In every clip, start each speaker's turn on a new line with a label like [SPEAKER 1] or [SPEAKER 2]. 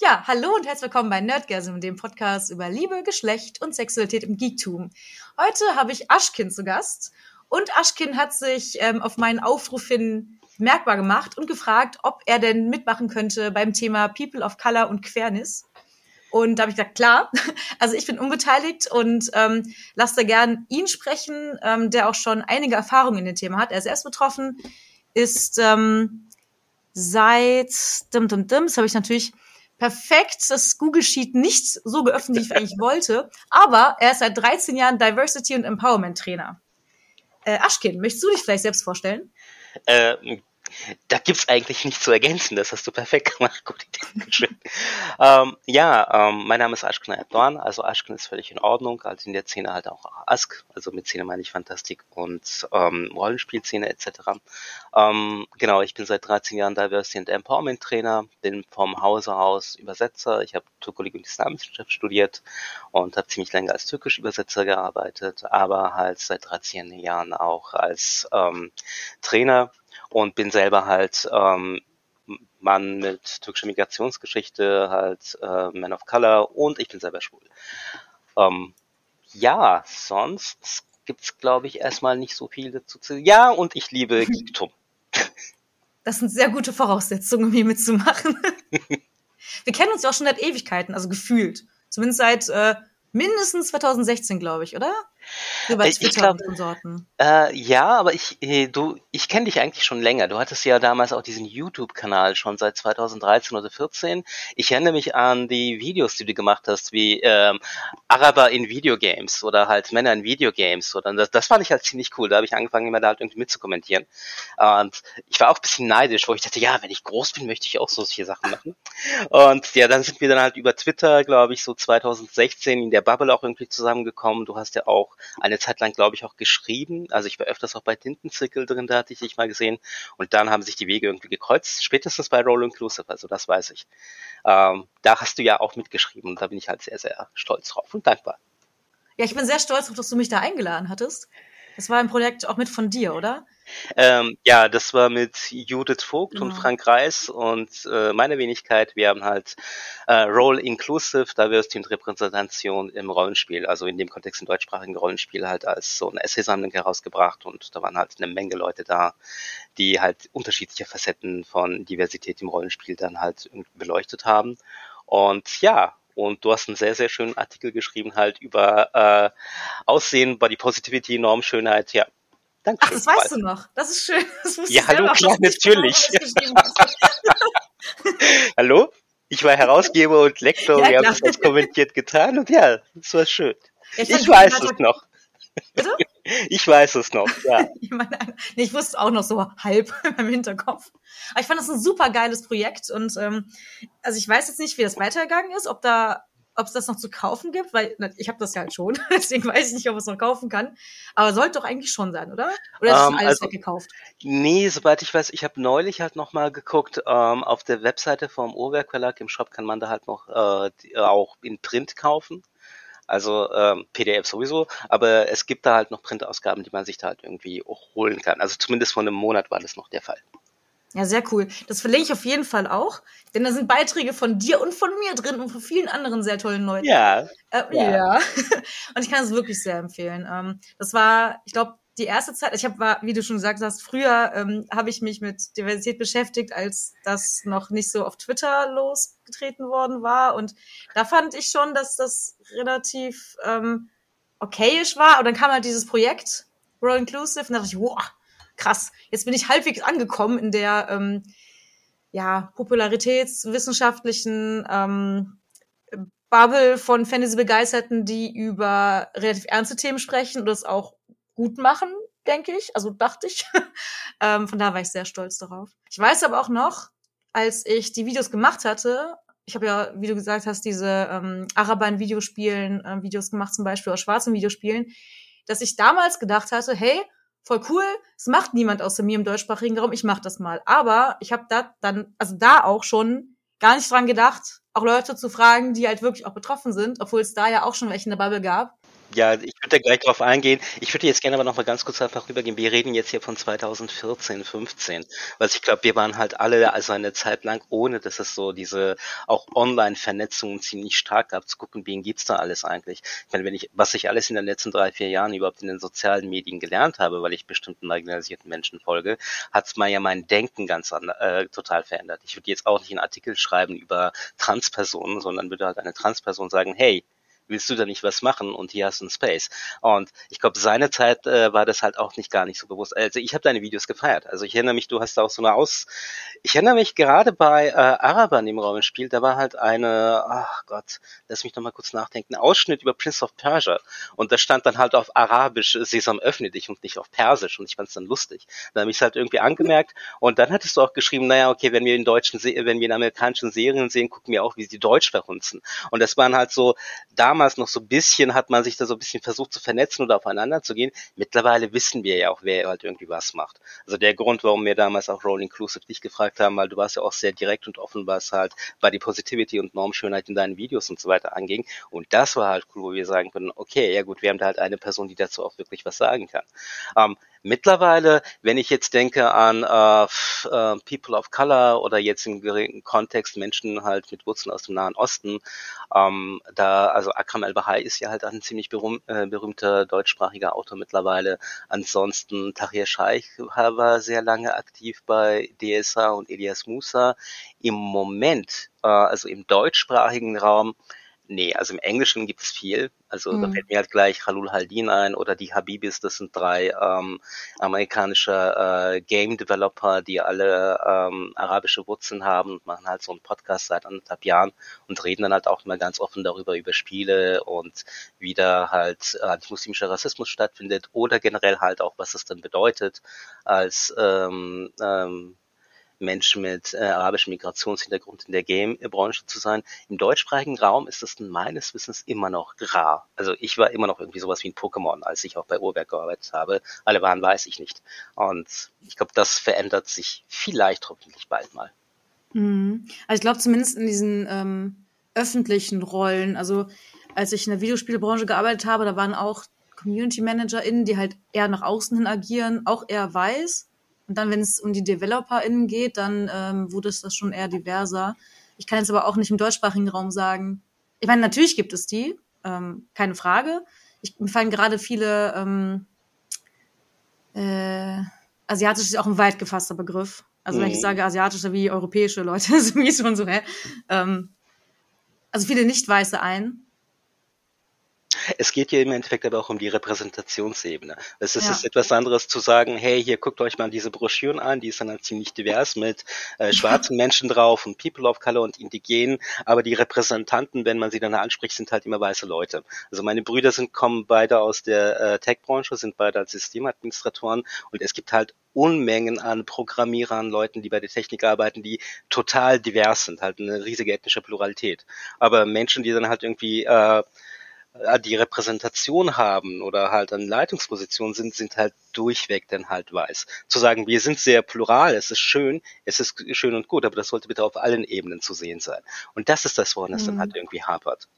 [SPEAKER 1] Ja, hallo und herzlich willkommen bei Nerdgasm, dem Podcast über Liebe, Geschlecht und Sexualität im Geektum. Heute habe ich Aschkin zu Gast und Aschkin hat sich ähm, auf meinen Aufruf hin merkbar gemacht und gefragt, ob er denn mitmachen könnte beim Thema People of Color und Queerness. Und da habe ich gesagt, klar, also ich bin unbeteiligt und ähm, lasst da gern ihn sprechen, ähm, der auch schon einige Erfahrungen in dem Thema hat. Er ist erst betroffen, ist ähm, seit, dim, dim, dim, das habe ich natürlich perfekt das Google Sheet nicht so geöffnet, wie ich wollte. Aber er ist seit 13 Jahren Diversity und Empowerment Trainer. Äh, Aschkin, möchtest du dich vielleicht selbst vorstellen?
[SPEAKER 2] Äh, da gibt's eigentlich nichts zu ergänzen. Das hast du perfekt gemacht. Gute Idee. ähm, ja, ähm, mein Name ist Ashken Erdogan. Also Ashken ist völlig in Ordnung. Also in der Szene halt auch Ask. Also mit Szene meine ich Fantastik und ähm, Rollenspielszene etc. Ähm, genau, ich bin seit 13 Jahren Diversity and Empowerment Trainer. Bin vom Hause aus Übersetzer. Ich habe Türkologie und Islamwissenschaft studiert und habe ziemlich lange als türkisch Übersetzer gearbeitet, aber halt seit 13 Jahren auch als ähm, Trainer und bin selber halt ähm, Mann mit türkischer Migrationsgeschichte, halt äh, Man of Color und ich bin selber schwul. Ähm, ja, sonst gibt's glaube ich erstmal nicht so viel dazu zu. Ja, und ich liebe Geektum.
[SPEAKER 1] Das sind sehr gute Voraussetzungen, um hier mitzumachen. Wir kennen uns ja auch schon seit Ewigkeiten, also gefühlt. Zumindest seit äh, mindestens 2016, glaube ich, oder?
[SPEAKER 2] Über Twitter ich glaub, und Sorten. Äh, ja, aber ich, äh, du, ich kenne dich eigentlich schon länger. Du hattest ja damals auch diesen YouTube-Kanal schon seit 2013 oder 14. Ich erinnere mich an die Videos, die du gemacht hast, wie ähm, Araber in Videogames oder halt Männer in Videogames. Oder das, das fand ich halt ziemlich cool. Da habe ich angefangen, immer da halt irgendwie mitzukommentieren. Und ich war auch ein bisschen neidisch, wo ich dachte, ja, wenn ich groß bin, möchte ich auch so solche Sachen machen. Und ja, dann sind wir dann halt über Twitter, glaube ich, so 2016 in der Bubble auch irgendwie zusammengekommen. Du hast ja auch eine Zeit lang, glaube ich, auch geschrieben. Also ich war öfters auch bei Tintenzirkel drin, da hatte ich dich mal gesehen. Und dann haben sich die Wege irgendwie gekreuzt, spätestens bei Roll Inclusive, also das weiß ich. Ähm, da hast du ja auch mitgeschrieben und da bin ich halt sehr, sehr stolz drauf und dankbar.
[SPEAKER 1] Ja, ich bin sehr stolz darauf, dass du mich da eingeladen hattest. Das war ein Projekt auch mit von dir, oder?
[SPEAKER 2] Ähm, ja, das war mit Judith Vogt genau. und Frank Reis und äh, meine Wenigkeit. Wir haben halt äh, Role Inclusive Diversity und Repräsentation im Rollenspiel, also in dem Kontext im deutschsprachigen Rollenspiel halt als so eine Essaysammlung herausgebracht und da waren halt eine Menge Leute da, die halt unterschiedliche Facetten von Diversität im Rollenspiel dann halt beleuchtet haben. Und ja, und du hast einen sehr, sehr schönen Artikel geschrieben halt über äh, Aussehen, Body Positivity, Normschönheit, ja.
[SPEAKER 1] Danke. Ach, das weißt du noch. Das ist schön. Das
[SPEAKER 2] ja, hallo, klar, natürlich. hallo? Ich war Herausgeber und Lektor, ja, wir haben das kommentiert getan und ja, das war schön. Ja, ich, ich weiß es noch. Bitte? Ich weiß es noch, ja.
[SPEAKER 1] ich, meine, ich wusste auch noch so halb im Hinterkopf. Aber ich fand das ein super geiles Projekt und ähm, also ich weiß jetzt nicht, wie das weitergegangen ist, ob da ob es das noch zu kaufen gibt, weil ich habe das ja halt schon, deswegen weiß ich nicht, ob es noch kaufen kann. Aber sollte doch eigentlich schon sein, oder? Oder ist um, ähm, alles also, weggekauft?
[SPEAKER 2] Nee, soweit ich weiß, ich habe neulich halt noch mal geguckt, ähm, auf der Webseite vom Uhrwerk Verlag im Shop kann man da halt noch äh, die, auch in Print kaufen. Also ähm, PDF sowieso, aber es gibt da halt noch Printausgaben, die man sich da halt irgendwie auch holen kann. Also zumindest vor einem Monat war das noch der Fall.
[SPEAKER 1] Ja, sehr cool. Das verlinke ich auf jeden Fall auch, denn da sind Beiträge von dir und von mir drin und von vielen anderen sehr tollen Leuten.
[SPEAKER 2] Ja.
[SPEAKER 1] Äh, ja. ja. und ich kann es wirklich sehr empfehlen. Ähm, das war, ich glaube, die erste Zeit, ich habe, wie du schon gesagt hast, früher ähm, habe ich mich mit Diversität beschäftigt, als das noch nicht so auf Twitter losgetreten worden war. Und da fand ich schon, dass das relativ ähm, okayisch war. Und dann kam halt dieses Projekt, World Inclusive, und da dachte ich, wow, krass, jetzt bin ich halbwegs angekommen in der ähm, ja, popularitätswissenschaftlichen ähm, Bubble von Fantasy-Begeisterten, die über relativ ernste Themen sprechen und das auch gut machen, denke ich. Also dachte ich. ähm, von da war ich sehr stolz darauf. Ich weiß aber auch noch, als ich die Videos gemacht hatte, ich habe ja, wie du gesagt hast, diese ähm, Araber in Videospielen, äh, Videos gemacht zum Beispiel, oder schwarzen Videospielen, dass ich damals gedacht hatte, hey, voll cool, es macht niemand außer mir im deutschsprachigen Raum, ich mach das mal. Aber ich habe da dann, also da auch schon gar nicht dran gedacht, auch Leute zu fragen, die halt wirklich auch betroffen sind, obwohl es da ja auch schon welche in der Bubble gab.
[SPEAKER 2] Ja, ich würde da gleich drauf eingehen. Ich würde jetzt gerne aber noch mal ganz kurz einfach rübergehen. Wir reden jetzt hier von 2014, 15. Weil ich glaube, wir waren halt alle also eine Zeit lang, ohne dass es so diese auch Online-Vernetzungen ziemlich stark gab, zu gucken, wen gibt's da alles eigentlich. Ich meine, wenn ich, was ich alles in den letzten drei, vier Jahren überhaupt in den sozialen Medien gelernt habe, weil ich bestimmten marginalisierten Menschen folge, hat's mal ja mein Denken ganz an, äh, total verändert. Ich würde jetzt auch nicht einen Artikel schreiben über Transpersonen, sondern würde halt eine Transperson sagen, hey, willst du da nicht was machen und hier hast du einen Space. Und ich glaube, seine Zeit äh, war das halt auch nicht gar nicht so bewusst. Also ich habe deine Videos gefeiert. Also ich erinnere mich, du hast da auch so eine Aus... Ich erinnere mich gerade bei äh, Arabern im Raum Spiel, da war halt eine, ach Gott, lass mich noch mal kurz nachdenken, ein Ausschnitt über Prince of Persia. Und da stand dann halt auf Arabisch, Sesam öffne dich und nicht auf Persisch. Und ich fand es dann lustig. Da habe ich es halt irgendwie angemerkt. Und dann hattest du auch geschrieben, naja, okay, wenn wir in deutschen, wenn wir in amerikanischen Serien sehen, gucken wir auch, wie sie Deutsch verhunzen. Und das waren halt so damals damals noch so ein bisschen, hat man sich da so ein bisschen versucht zu vernetzen oder aufeinander zu gehen. Mittlerweile wissen wir ja auch, wer halt irgendwie was macht. Also der Grund, warum wir damals auch Roll Inclusive dich gefragt haben, weil du warst ja auch sehr direkt und offen, was halt bei die Positivity und Normschönheit in deinen Videos und so weiter anging. Und das war halt cool, wo wir sagen können, okay, ja gut, wir haben da halt eine Person, die dazu auch wirklich was sagen kann. Ähm, Mittlerweile, wenn ich jetzt denke an äh, äh, People of Color oder jetzt im geringen Kontext Menschen halt mit Wurzeln aus dem Nahen Osten, ähm, da, also Akram El-Bahai ist ja halt ein ziemlich berühm, äh, berühmter deutschsprachiger Autor mittlerweile. Ansonsten Tahir Scheich war sehr lange aktiv bei DSA und Elias Musa. Im Moment, äh, also im deutschsprachigen Raum, Nee, also im Englischen gibt es viel. Also mhm. da fällt mir halt gleich Halul Haldin ein oder die Habibis, das sind drei ähm, amerikanische äh, Game Developer, die alle ähm, arabische Wurzeln haben und machen halt so einen Podcast seit anderthalb Jahren und reden dann halt auch immer ganz offen darüber, über Spiele und wie da halt äh, muslimischer Rassismus stattfindet oder generell halt auch, was es dann bedeutet als ähm, ähm, Menschen mit äh, arabischem Migrationshintergrund in der Game-Branche zu sein. Im deutschsprachigen Raum ist das meines Wissens immer noch rar. Also ich war immer noch irgendwie sowas wie ein Pokémon, als ich auch bei Urwerk gearbeitet habe. Alle waren weiß ich nicht. Und ich glaube, das verändert sich vielleicht hoffentlich bald mal.
[SPEAKER 1] Mhm. Also ich glaube zumindest in diesen ähm, öffentlichen Rollen, also als ich in der Videospielbranche gearbeitet habe, da waren auch Community ManagerInnen, die halt eher nach außen hin agieren, auch eher weiß. Und dann, wenn es um die DeveloperInnen geht, dann ähm, wurde es das schon eher diverser. Ich kann jetzt aber auch nicht im deutschsprachigen Raum sagen. Ich meine, natürlich gibt es die, ähm, keine Frage. Ich, mir fallen gerade viele ähm, äh, asiatisch ist auch ein weit gefasster Begriff. Also mhm. wenn ich mhm. sage asiatische wie europäische Leute, sind mir schon so, hä? Ähm, also viele nicht weiße ein.
[SPEAKER 2] Es geht hier im Endeffekt aber auch um die Repräsentationsebene. Es ist, ja. ist etwas anderes zu sagen, hey, hier guckt euch mal diese Broschüren an, die ist dann halt ziemlich divers mit äh, schwarzen Menschen drauf und People of Color und Indigenen, aber die Repräsentanten, wenn man sie dann anspricht, sind halt immer weiße Leute. Also meine Brüder sind, kommen beide aus der äh, Tech-Branche, sind beide als Systemadministratoren und es gibt halt Unmengen an Programmierern, Leuten, die bei der Technik arbeiten, die total divers sind, halt eine riesige ethnische Pluralität. Aber Menschen, die dann halt irgendwie äh, äh, die Repräsentation haben oder halt an Leitungspositionen sind, sind halt durchweg dann halt weiß. Zu sagen, wir sind sehr plural, es ist schön, es ist schön und gut, aber das sollte bitte auf allen Ebenen zu sehen sein. Und das ist das, woran es mhm. dann halt irgendwie hapert.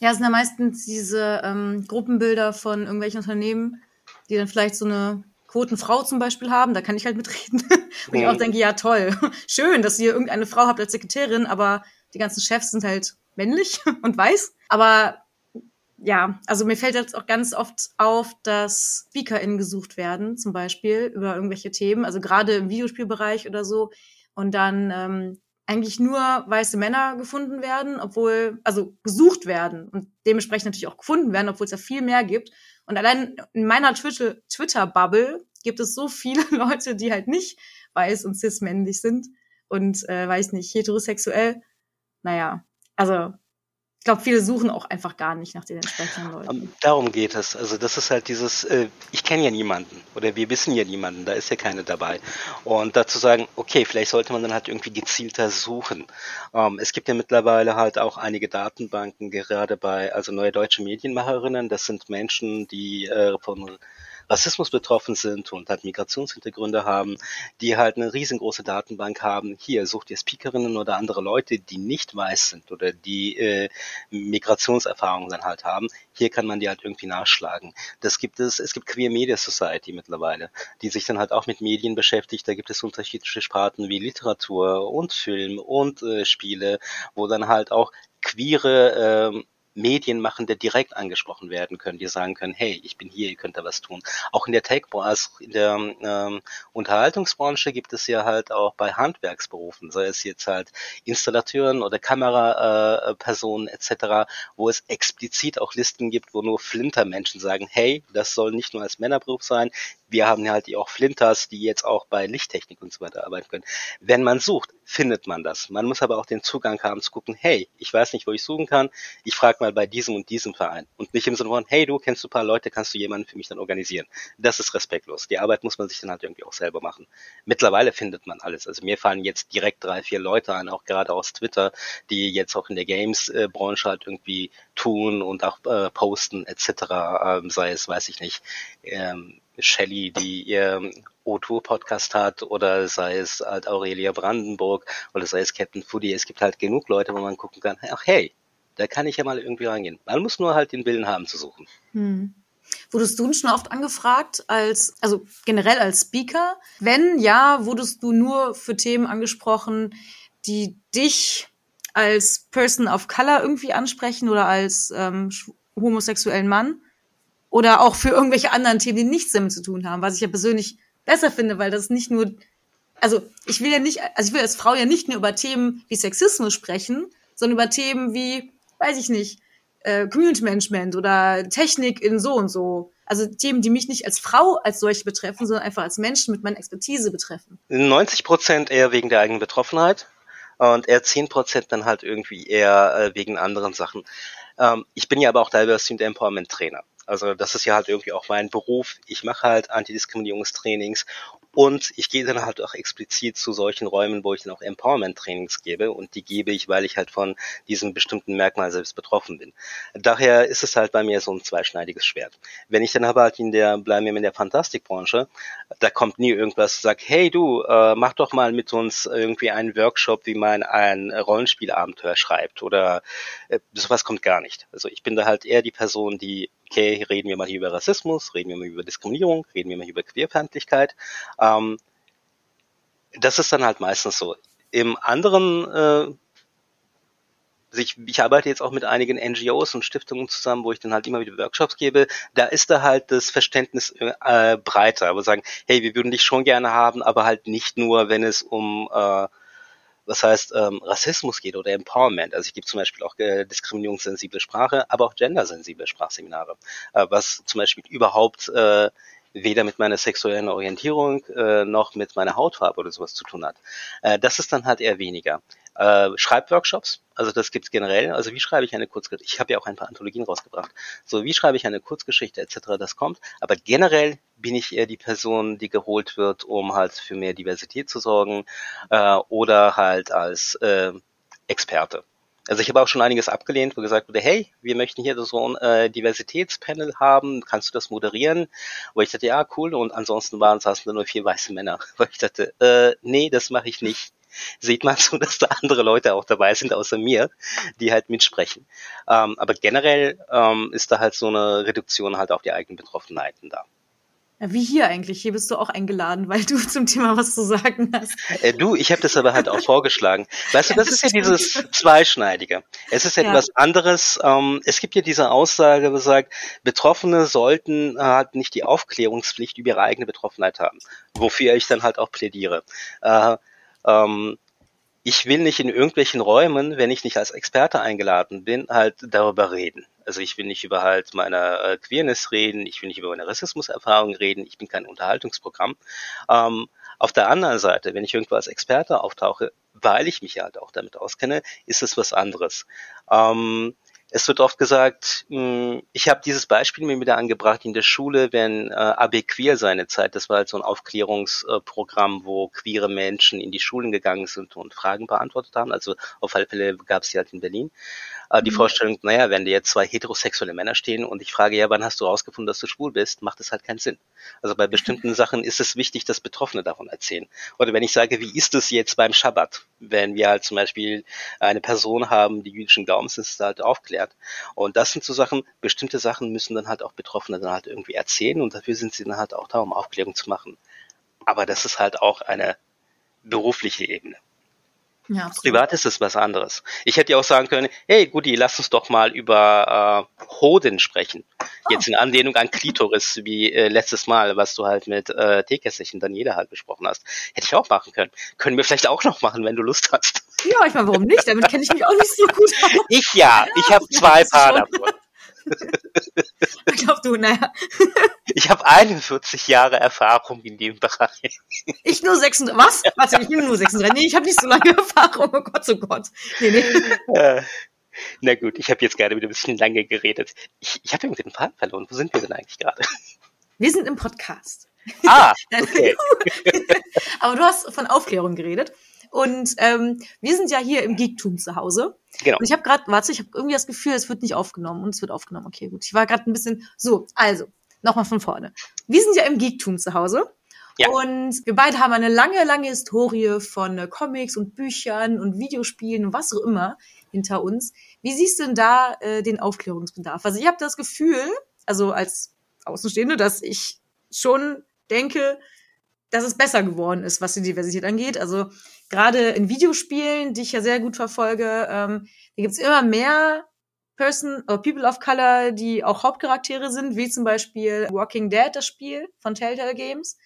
[SPEAKER 1] Ja, es sind ja meistens diese ähm, Gruppenbilder von irgendwelchen Unternehmen, die dann vielleicht so eine Quotenfrau zum Beispiel haben, da kann ich halt mitreden. Wo mhm. ich auch denke, ja toll, schön, dass ihr irgendeine Frau habt als Sekretärin, aber die ganzen Chefs sind halt männlich und weiß. Aber ja, also mir fällt jetzt auch ganz oft auf, dass SpeakerInnen gesucht werden, zum Beispiel über irgendwelche Themen, also gerade im Videospielbereich oder so, und dann ähm, eigentlich nur weiße Männer gefunden werden, obwohl, also gesucht werden und dementsprechend natürlich auch gefunden werden, obwohl es ja viel mehr gibt. Und allein in meiner Twitter-Bubble gibt es so viele Leute, die halt nicht weiß und cis-männlich sind und, äh, weiß nicht, heterosexuell. Naja, also glaube, viele suchen auch einfach gar nicht nach den entsprechenden Leuten. Ähm,
[SPEAKER 2] darum geht es. Also das ist halt dieses, äh, ich kenne ja niemanden oder wir wissen ja niemanden, da ist ja keine dabei. Und dazu sagen, okay, vielleicht sollte man dann halt irgendwie gezielter suchen. Ähm, es gibt ja mittlerweile halt auch einige Datenbanken, gerade bei, also neue deutsche Medienmacherinnen, das sind Menschen, die äh, von Rassismus betroffen sind und halt Migrationshintergründe haben, die halt eine riesengroße Datenbank haben. Hier sucht ihr Speakerinnen oder andere Leute, die nicht weiß sind oder die äh, Migrationserfahrungen dann halt haben. Hier kann man die halt irgendwie nachschlagen. Das gibt es, es gibt Queer Media Society mittlerweile, die sich dann halt auch mit Medien beschäftigt. Da gibt es unterschiedliche Sparten wie Literatur und Film und äh, Spiele, wo dann halt auch queere äh, Medienmachende direkt angesprochen werden können, die sagen können, hey, ich bin hier, ihr könnt da was tun. Auch in der Tech, also in der ähm, Unterhaltungsbranche gibt es ja halt auch bei Handwerksberufen, sei es jetzt halt Installateuren oder Kamerapersonen äh, etc., wo es explizit auch Listen gibt, wo nur Flintermenschen sagen, hey, das soll nicht nur als Männerberuf sein, wir haben halt auch Flinters, die jetzt auch bei Lichttechnik und so weiter arbeiten können. Wenn man sucht, findet man das. Man muss aber auch den Zugang haben zu gucken, hey, ich weiß nicht, wo ich suchen kann, ich frage mal bei diesem und diesem Verein. Und nicht im Sinne von, hey, du kennst du ein paar Leute, kannst du jemanden für mich dann organisieren. Das ist respektlos. Die Arbeit muss man sich dann halt irgendwie auch selber machen. Mittlerweile findet man alles. Also mir fallen jetzt direkt drei, vier Leute ein, auch gerade aus Twitter, die jetzt auch in der Games-Branche halt irgendwie tun und auch äh, posten etc., ähm, sei es, weiß ich nicht, ähm, Shelley, die ihr O2-Podcast hat, oder sei es halt Aurelia Brandenburg, oder sei es Captain Foodie. Es gibt halt genug Leute, wo man gucken kann, ach hey, da kann ich ja mal irgendwie reingehen. Man muss nur halt den Willen haben zu suchen. Hm.
[SPEAKER 1] Wurdest du schon oft angefragt als, also generell als Speaker? Wenn ja, wurdest du nur für Themen angesprochen, die dich als Person of Color irgendwie ansprechen oder als ähm, homosexuellen Mann? Oder auch für irgendwelche anderen Themen, die nichts damit zu tun haben, was ich ja persönlich besser finde, weil das nicht nur, also ich will ja nicht, also ich will als Frau ja nicht nur über Themen wie Sexismus sprechen, sondern über Themen wie, weiß ich nicht, äh, Community Management oder Technik in so und so. Also Themen, die mich nicht als Frau als solche betreffen, sondern einfach als Menschen mit meiner Expertise betreffen.
[SPEAKER 2] 90 Prozent eher wegen der eigenen Betroffenheit und eher 10 Prozent dann halt irgendwie eher äh, wegen anderen Sachen. Ähm, ich bin ja aber auch Diversity und Empowerment Trainer. Also das ist ja halt irgendwie auch mein Beruf. Ich mache halt Antidiskriminierungstrainings und ich gehe dann halt auch explizit zu solchen Räumen, wo ich dann auch Empowerment-Trainings gebe. Und die gebe ich, weil ich halt von diesem bestimmten Merkmal selbst betroffen bin. Daher ist es halt bei mir so ein zweischneidiges Schwert. Wenn ich dann aber halt in der, bleiben wir in der Fantastikbranche, da kommt nie irgendwas, sagt, hey du, äh, mach doch mal mit uns irgendwie einen Workshop, wie man ein Rollenspielabenteuer schreibt. Oder äh, sowas kommt gar nicht. Also ich bin da halt eher die Person, die okay, reden wir mal hier über Rassismus, reden wir mal über Diskriminierung, reden wir mal über Queerfeindlichkeit. Ähm, das ist dann halt meistens so. Im anderen, äh, ich, ich arbeite jetzt auch mit einigen NGOs und Stiftungen zusammen, wo ich dann halt immer wieder Workshops gebe. Da ist da halt das Verständnis äh, breiter, wo sagen, hey, wir würden dich schon gerne haben, aber halt nicht nur, wenn es um äh, was heißt ähm, Rassismus geht oder Empowerment. Also ich gebe zum Beispiel auch äh, diskriminierungssensible Sprache, aber auch gendersensible Sprachseminare, äh, was zum Beispiel überhaupt äh, weder mit meiner sexuellen Orientierung äh, noch mit meiner Hautfarbe oder sowas zu tun hat. Äh, das ist dann halt eher weniger. Äh, Schreibworkshops, also das gibt's generell. Also wie schreibe ich eine Kurzgeschichte? Ich habe ja auch ein paar Anthologien rausgebracht. So, wie schreibe ich eine Kurzgeschichte etc., das kommt. Aber generell bin ich eher die Person, die geholt wird, um halt für mehr Diversität zu sorgen äh, oder halt als äh, Experte. Also ich habe auch schon einiges abgelehnt, wo gesagt wurde, hey, wir möchten hier so ein äh, Diversitätspanel haben, kannst du das moderieren? Wo ich dachte, ja, cool. Und ansonsten waren saßen da nur vier weiße Männer. Wo ich dachte, äh, nee, das mache ich nicht. Sieht man so, dass da andere Leute auch dabei sind, außer mir, die halt mitsprechen. Ähm, aber generell ähm, ist da halt so eine Reduktion halt auf die eigenen Betroffenheiten da.
[SPEAKER 1] Wie hier eigentlich. Hier bist du auch eingeladen, weil du zum Thema was zu sagen hast.
[SPEAKER 2] Äh, du, ich habe das aber halt auch vorgeschlagen. Weißt du, das ist ja dieses Zweischneidige. Es ist etwas ja. anderes. Ähm, es gibt ja diese Aussage, die sagt, Betroffene sollten halt nicht die Aufklärungspflicht über ihre eigene Betroffenheit haben, wofür ich dann halt auch plädiere. Äh, ähm, ich will nicht in irgendwelchen Räumen, wenn ich nicht als Experte eingeladen bin, halt darüber reden. Also ich will nicht über halt meine äh, Queerness reden, ich will nicht über meine Rassismuserfahrung reden, ich bin kein Unterhaltungsprogramm. Ähm, auf der anderen Seite, wenn ich irgendwo als Experte auftauche, weil ich mich halt auch damit auskenne, ist es was anderes. Ähm, es wird oft gesagt, hm, ich habe dieses Beispiel mir wieder angebracht in der Schule, wenn äh, AB Queer seine Zeit, das war halt so ein Aufklärungsprogramm, wo queere Menschen in die Schulen gegangen sind und Fragen beantwortet haben. Also auf alle Fälle gab es die halt in Berlin. Äh, die mhm. Vorstellung, naja, wenn dir jetzt zwei heterosexuelle Männer stehen und ich frage, ja, wann hast du rausgefunden, dass du schwul bist, macht es halt keinen Sinn. Also bei bestimmten Sachen ist es wichtig, dass Betroffene davon erzählen. Oder wenn ich sage, wie ist es jetzt beim Schabbat, wenn wir halt zum Beispiel eine Person haben, die jüdischen Glaubens ist, halt aufklärt. Und das sind so Sachen, bestimmte Sachen müssen dann halt auch Betroffene dann halt irgendwie erzählen und dafür sind sie dann halt auch da, um Aufklärung zu machen. Aber das ist halt auch eine berufliche Ebene. Ja, Privat ist es was anderes. Ich hätte ja auch sagen können, hey Gudi, lass uns doch mal über äh, Hoden sprechen. Oh. Jetzt in Anlehnung an Klitoris, wie äh, letztes Mal, was du halt mit äh, Teekesselchen Daniela halt besprochen hast. Hätte ich auch machen können. Können wir vielleicht auch noch machen, wenn du Lust hast.
[SPEAKER 1] Ja, ich meine, warum nicht? Damit kenne ich mich auch nicht so gut
[SPEAKER 2] aus. Ich ja, ich habe zwei Paar davon.
[SPEAKER 1] ich glaube du, naja.
[SPEAKER 2] Ich habe 41 Jahre Erfahrung in dem Bereich.
[SPEAKER 1] Ich nur 36. Was? Warte, ich bin nur 36. Nee, ich habe nicht so lange Erfahrung. Oh Gott, oh Gott. Nee, nee.
[SPEAKER 2] Äh, na gut, ich habe jetzt gerade wieder ein bisschen lange geredet. Ich, ich habe irgendwie den Faden verloren. Wo sind wir denn eigentlich gerade?
[SPEAKER 1] Wir sind im Podcast.
[SPEAKER 2] Ah, okay.
[SPEAKER 1] Aber du hast von Aufklärung geredet. Und ähm, wir sind ja hier im Geektum zu Hause. Genau. Und ich habe gerade, warte, ich habe irgendwie das Gefühl, es wird nicht aufgenommen und es wird aufgenommen. Okay, gut. Ich war gerade ein bisschen so. Also nochmal von vorne. Wir sind ja im Geektum zu Hause. Ja. Und wir beide haben eine lange, lange Historie von äh, Comics und Büchern und Videospielen und was auch immer hinter uns. Wie siehst du denn da äh, den Aufklärungsbedarf? Also ich habe das Gefühl, also als Außenstehende, dass ich schon denke, dass es besser geworden ist, was die Diversität angeht. Also gerade in Videospielen, die ich ja sehr gut verfolge, ähm, da gibt's immer mehr Person oder People of Color, die auch Hauptcharaktere sind, wie zum Beispiel Walking Dead, das Spiel von Telltale Games,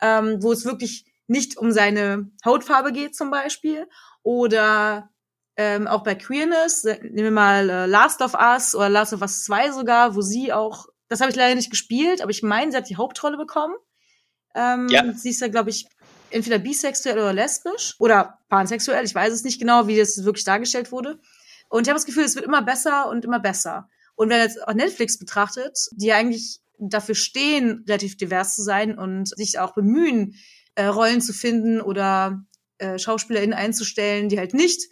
[SPEAKER 1] ähm, wo es wirklich nicht um seine Hautfarbe geht zum Beispiel. Oder ähm, auch bei Queerness, äh, nehmen wir mal äh, Last of Us oder Last of Us 2 sogar, wo sie auch, das habe ich leider nicht gespielt, aber ich meine, sie hat die Hauptrolle bekommen. Ähm, ja. Sie ist ja, glaube ich, entweder bisexuell oder lesbisch oder pansexuell. Ich weiß es nicht genau, wie das wirklich dargestellt wurde. Und ich habe das Gefühl, es wird immer besser und immer besser. Und wenn jetzt auch Netflix betrachtet, die eigentlich dafür stehen, relativ divers zu sein und sich auch bemühen, äh, Rollen zu finden oder äh, SchauspielerInnen einzustellen, die halt nicht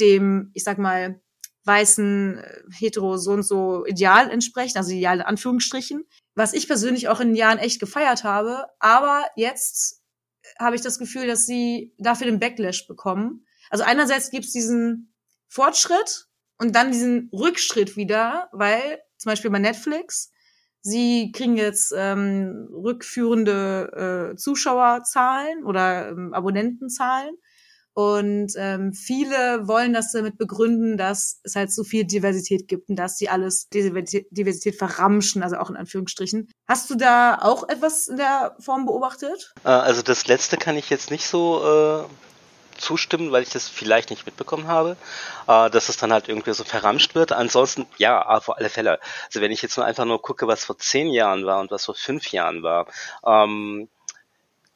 [SPEAKER 1] dem, ich sag mal, weißen, äh, hetero so und so Ideal entsprechen, also Ideal in Anführungsstrichen, was ich persönlich auch in den Jahren echt gefeiert habe. Aber jetzt habe ich das Gefühl, dass sie dafür den Backlash bekommen. Also einerseits gibt es diesen Fortschritt und dann diesen Rückschritt wieder, weil zum Beispiel bei Netflix, sie kriegen jetzt ähm, rückführende äh, Zuschauerzahlen oder ähm, Abonnentenzahlen. Und ähm, viele wollen das damit begründen, dass es halt so viel Diversität gibt und dass sie alles Diversität, verramschen, also auch in Anführungsstrichen. Hast du da auch etwas in der Form beobachtet?
[SPEAKER 2] Äh, also das letzte kann ich jetzt nicht so äh, zustimmen, weil ich das vielleicht nicht mitbekommen habe, äh, dass es dann halt irgendwie so verramscht wird. Ansonsten, ja, auf alle Fälle. Also wenn ich jetzt nur einfach nur gucke, was vor zehn Jahren war und was vor fünf Jahren war, ähm,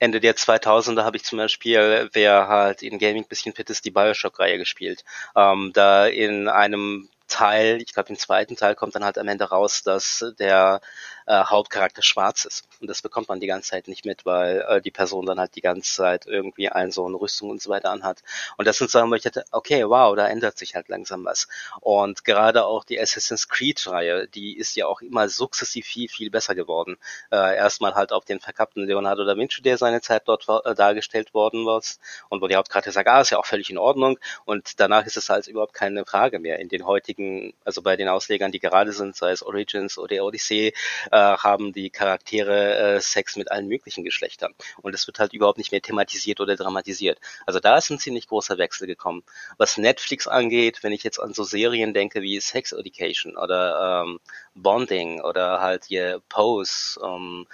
[SPEAKER 2] Ende der 2000er habe ich zum Beispiel, wer halt in Gaming bisschen fit ist, die Bioshock-Reihe gespielt. Ähm, da in einem Teil, ich glaube im zweiten Teil kommt dann halt am Ende raus, dass der äh, Hauptcharakter schwarz ist. Und das bekommt man die ganze Zeit nicht mit, weil äh, die Person dann halt die ganze Zeit irgendwie ein so eine Rüstung und so weiter anhat. Und das sind Sachen, wo ich dachte, okay, wow, da ändert sich halt langsam was. Und gerade auch die Assassin's Creed-Reihe, die ist ja auch immer sukzessiv viel, viel besser geworden. Äh, erstmal halt auf den verkappten Leonardo da Vinci, der seine Zeit dort äh, dargestellt worden war. Und wo die Hauptcharakter sagt, ah, ist ja auch völlig in Ordnung. Und danach ist es halt überhaupt keine Frage mehr. In den heutigen, also bei den Auslegern, die gerade sind, sei es Origins oder Odyssey, äh, haben die Charaktere äh, Sex mit allen möglichen Geschlechtern. Und es wird halt überhaupt nicht mehr thematisiert oder dramatisiert. Also da ist ein ziemlich großer Wechsel gekommen. Was Netflix angeht, wenn ich jetzt an so Serien denke wie Sex Education oder ähm, Bonding oder halt hier Pose, ähm,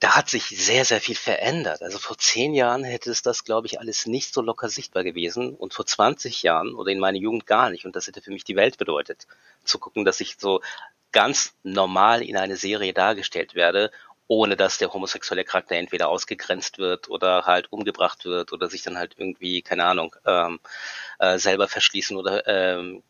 [SPEAKER 2] da hat sich sehr, sehr viel verändert. Also vor zehn Jahren hätte es das, glaube ich, alles nicht so locker sichtbar gewesen und vor 20 Jahren oder in meiner Jugend gar nicht. Und das hätte für mich die Welt bedeutet, zu gucken, dass ich so ganz normal in eine Serie dargestellt werde, ohne dass der homosexuelle Charakter entweder ausgegrenzt wird oder halt umgebracht wird oder sich dann halt irgendwie, keine Ahnung, ähm, äh, selber verschließen oder ähm,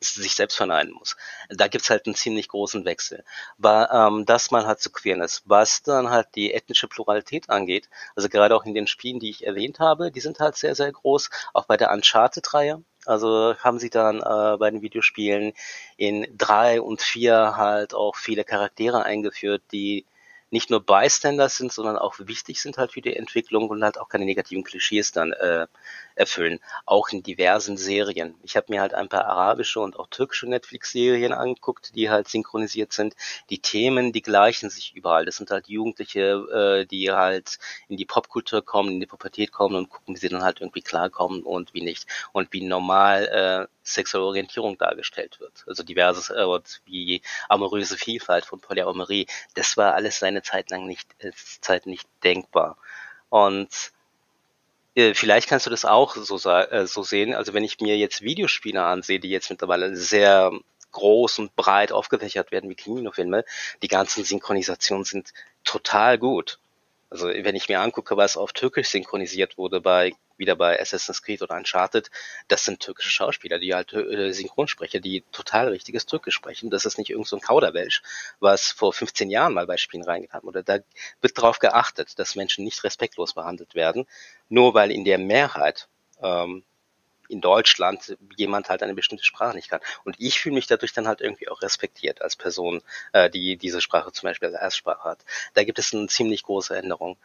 [SPEAKER 2] sich selbst verneinen muss. Da gibt's halt einen ziemlich großen Wechsel. Aber ähm, das mal halt zu Queerness. Was dann halt die ethnische Pluralität angeht, also gerade auch in den Spielen, die ich erwähnt habe, die sind halt sehr, sehr groß. Auch bei der Uncharted-Reihe Also haben sie dann äh, bei den Videospielen in drei und vier halt auch viele Charaktere eingeführt, die nicht nur Bystander sind, sondern auch wichtig sind halt für die Entwicklung und halt auch keine negativen Klischees dann äh, erfüllen. Auch in diversen Serien. Ich habe mir halt ein paar arabische und auch türkische Netflix-Serien angeguckt, die halt synchronisiert sind. Die Themen, die gleichen sich überall. Das sind halt Jugendliche, äh, die halt in die Popkultur kommen, in die Pubertät kommen und gucken, wie sie dann halt irgendwie klarkommen und wie nicht. Und wie normal äh, sexuelle Orientierung dargestellt wird. Also diverses äh, wie amoröse Vielfalt von Polyamorie. Das war alles seine Zeit lang nicht, äh, Zeit nicht denkbar. Und äh, vielleicht kannst du das auch so, äh, so sehen. Also wenn ich mir jetzt Videospiele ansehe, die jetzt mittlerweile sehr groß und breit aufgefächert werden wie Kinofilme, die ganzen Synchronisationen sind total gut. Also wenn ich mir angucke, was auf Türkisch synchronisiert wurde bei wieder bei Assassin's Creed oder Uncharted, das sind türkische Schauspieler, die halt äh, Synchronsprecher, die total richtiges Türkisch sprechen. Das ist nicht irgend so ein Kauderwelsch, was vor 15 Jahren mal bei Spielen reingetan wurde. Da wird darauf geachtet, dass Menschen nicht respektlos behandelt werden, nur weil in der Mehrheit ähm, in Deutschland jemand halt eine bestimmte Sprache nicht kann. Und ich fühle mich dadurch dann halt irgendwie auch respektiert als Person, äh, die diese Sprache zum Beispiel als Erstsprache hat. Da gibt es eine ziemlich große Änderung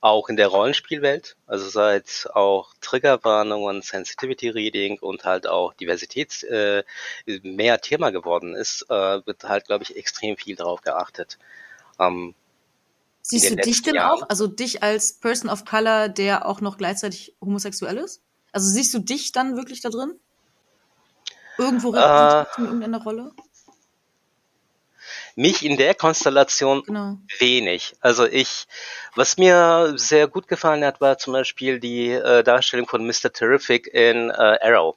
[SPEAKER 2] auch in der Rollenspielwelt, also seit auch Triggerwarnungen, Sensitivity Reading und halt auch Diversität äh, mehr Thema geworden ist, äh, wird halt, glaube ich, extrem viel darauf geachtet.
[SPEAKER 1] Ähm, Siehst du dich denn Jahren. auch, also dich als Person of Color, der auch noch gleichzeitig homosexuell ist? Also siehst du dich dann wirklich da drin? Irgendwo äh, in irgendeiner Rolle?
[SPEAKER 2] Mich in der Konstellation genau. wenig. Also ich, was mir sehr gut gefallen hat, war zum Beispiel die äh, Darstellung von Mr. Terrific in äh, Arrow.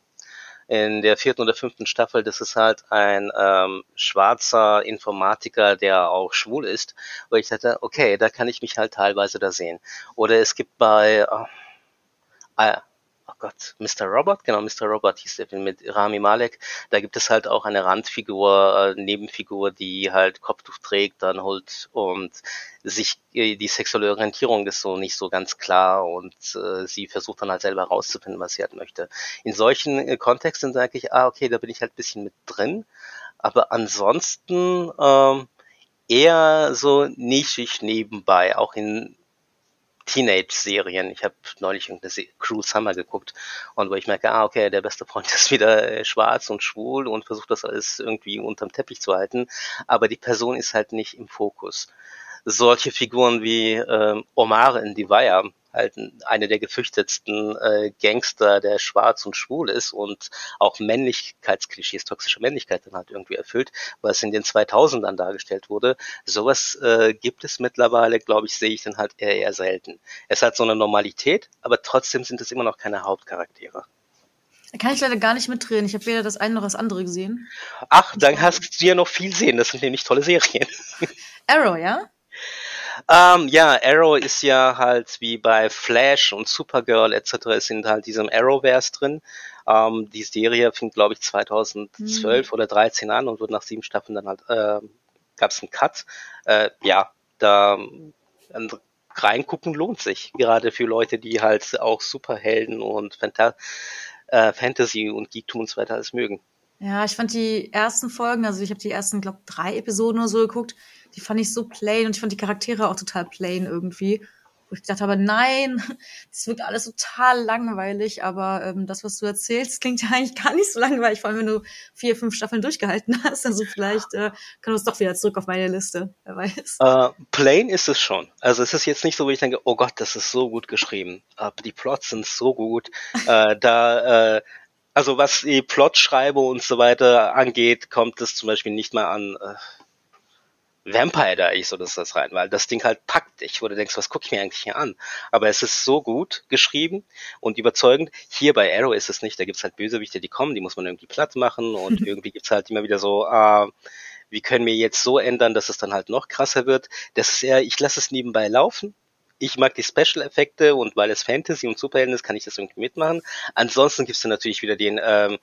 [SPEAKER 2] In der vierten oder fünften Staffel, das ist halt ein ähm, schwarzer Informatiker, der auch schwul ist, wo ich dachte, okay, da kann ich mich halt teilweise da sehen. Oder es gibt bei äh, Gott, Mr. Robot, genau, Mr. Robot hieß der Film mit Rami Malek. Da gibt es halt auch eine Randfigur, äh, Nebenfigur, die halt Kopftuch trägt, dann holt und sich äh, die sexuelle Orientierung ist so nicht so ganz klar und äh, sie versucht dann halt selber rauszufinden, was sie halt möchte. In solchen äh, Kontexten sage ich, ah, okay, da bin ich halt bisschen mit drin. Aber ansonsten ähm, eher so nischig nebenbei, auch in Teenage-Serien. Ich habe neulich irgendeine Cruel Summer geguckt und wo ich merke, ah, okay, der beste Freund ist wieder äh, schwarz und schwul und versucht das alles irgendwie unterm Teppich zu halten, aber die Person ist halt nicht im Fokus. Solche Figuren wie ähm, Omar in The Wire halt eine der gefürchtetsten äh, Gangster, der schwarz und schwul ist und auch Männlichkeitsklischees, toxische Männlichkeit dann halt irgendwie erfüllt, was in den 2000ern dargestellt wurde. Sowas äh, gibt es mittlerweile, glaube ich, sehe ich dann halt eher, eher selten. Es hat so eine Normalität, aber trotzdem sind es immer noch keine Hauptcharaktere.
[SPEAKER 1] Da kann ich leider gar nicht mitreden. Ich habe weder das eine noch das andere gesehen.
[SPEAKER 2] Ach, dann hast du ja noch viel sehen. Das sind nämlich tolle Serien.
[SPEAKER 1] Arrow, ja?
[SPEAKER 2] Ähm, ja, Arrow ist ja halt wie bei Flash und Supergirl etc. sind halt diesem Arrowverse drin. Ähm, die Serie fing, glaube ich, 2012 mhm. oder 13 an und wurde nach sieben Staffeln dann halt, äh, gab es einen Cut. Äh, ja, da äh, reingucken lohnt sich, gerade für Leute, die halt auch Superhelden und Fanta äh, Fantasy und Geektum und so weiter alles mögen.
[SPEAKER 1] Ja, ich fand die ersten Folgen, also ich habe die ersten, glaube drei Episoden oder so geguckt, die fand ich so plain und ich fand die Charaktere auch total plain irgendwie. Wo ich gedacht habe, nein, das wirkt alles total langweilig, aber ähm, das, was du erzählst, klingt ja eigentlich gar nicht so langweilig, vor allem wenn du vier, fünf Staffeln durchgehalten hast. Also vielleicht äh, können wir es doch wieder zurück auf meine Liste, wer weiß.
[SPEAKER 2] Uh, plain ist es schon. Also es ist jetzt nicht so, wo ich denke, oh Gott, das ist so gut geschrieben. Aber die Plots sind so gut. äh, da äh, also was die Plotschreibe und so weiter angeht, kommt es zum Beispiel nicht mal an Vampire da ich so das das rein, weil das Ding halt packt dich, wo du denkst, was gucke ich mir eigentlich hier an? Aber es ist so gut geschrieben und überzeugend. Hier bei Arrow ist es nicht, da gibt's halt Bösewichte, die kommen, die muss man irgendwie platt machen und irgendwie gibt's halt immer wieder so, äh, wie können wir jetzt so ändern, dass es dann halt noch krasser wird. Das ist eher, ich lasse es nebenbei laufen ich mag die Special-Effekte und weil es Fantasy und Superhelden ist, kann ich das irgendwie mitmachen. Ansonsten gibt's dann natürlich wieder den ähm,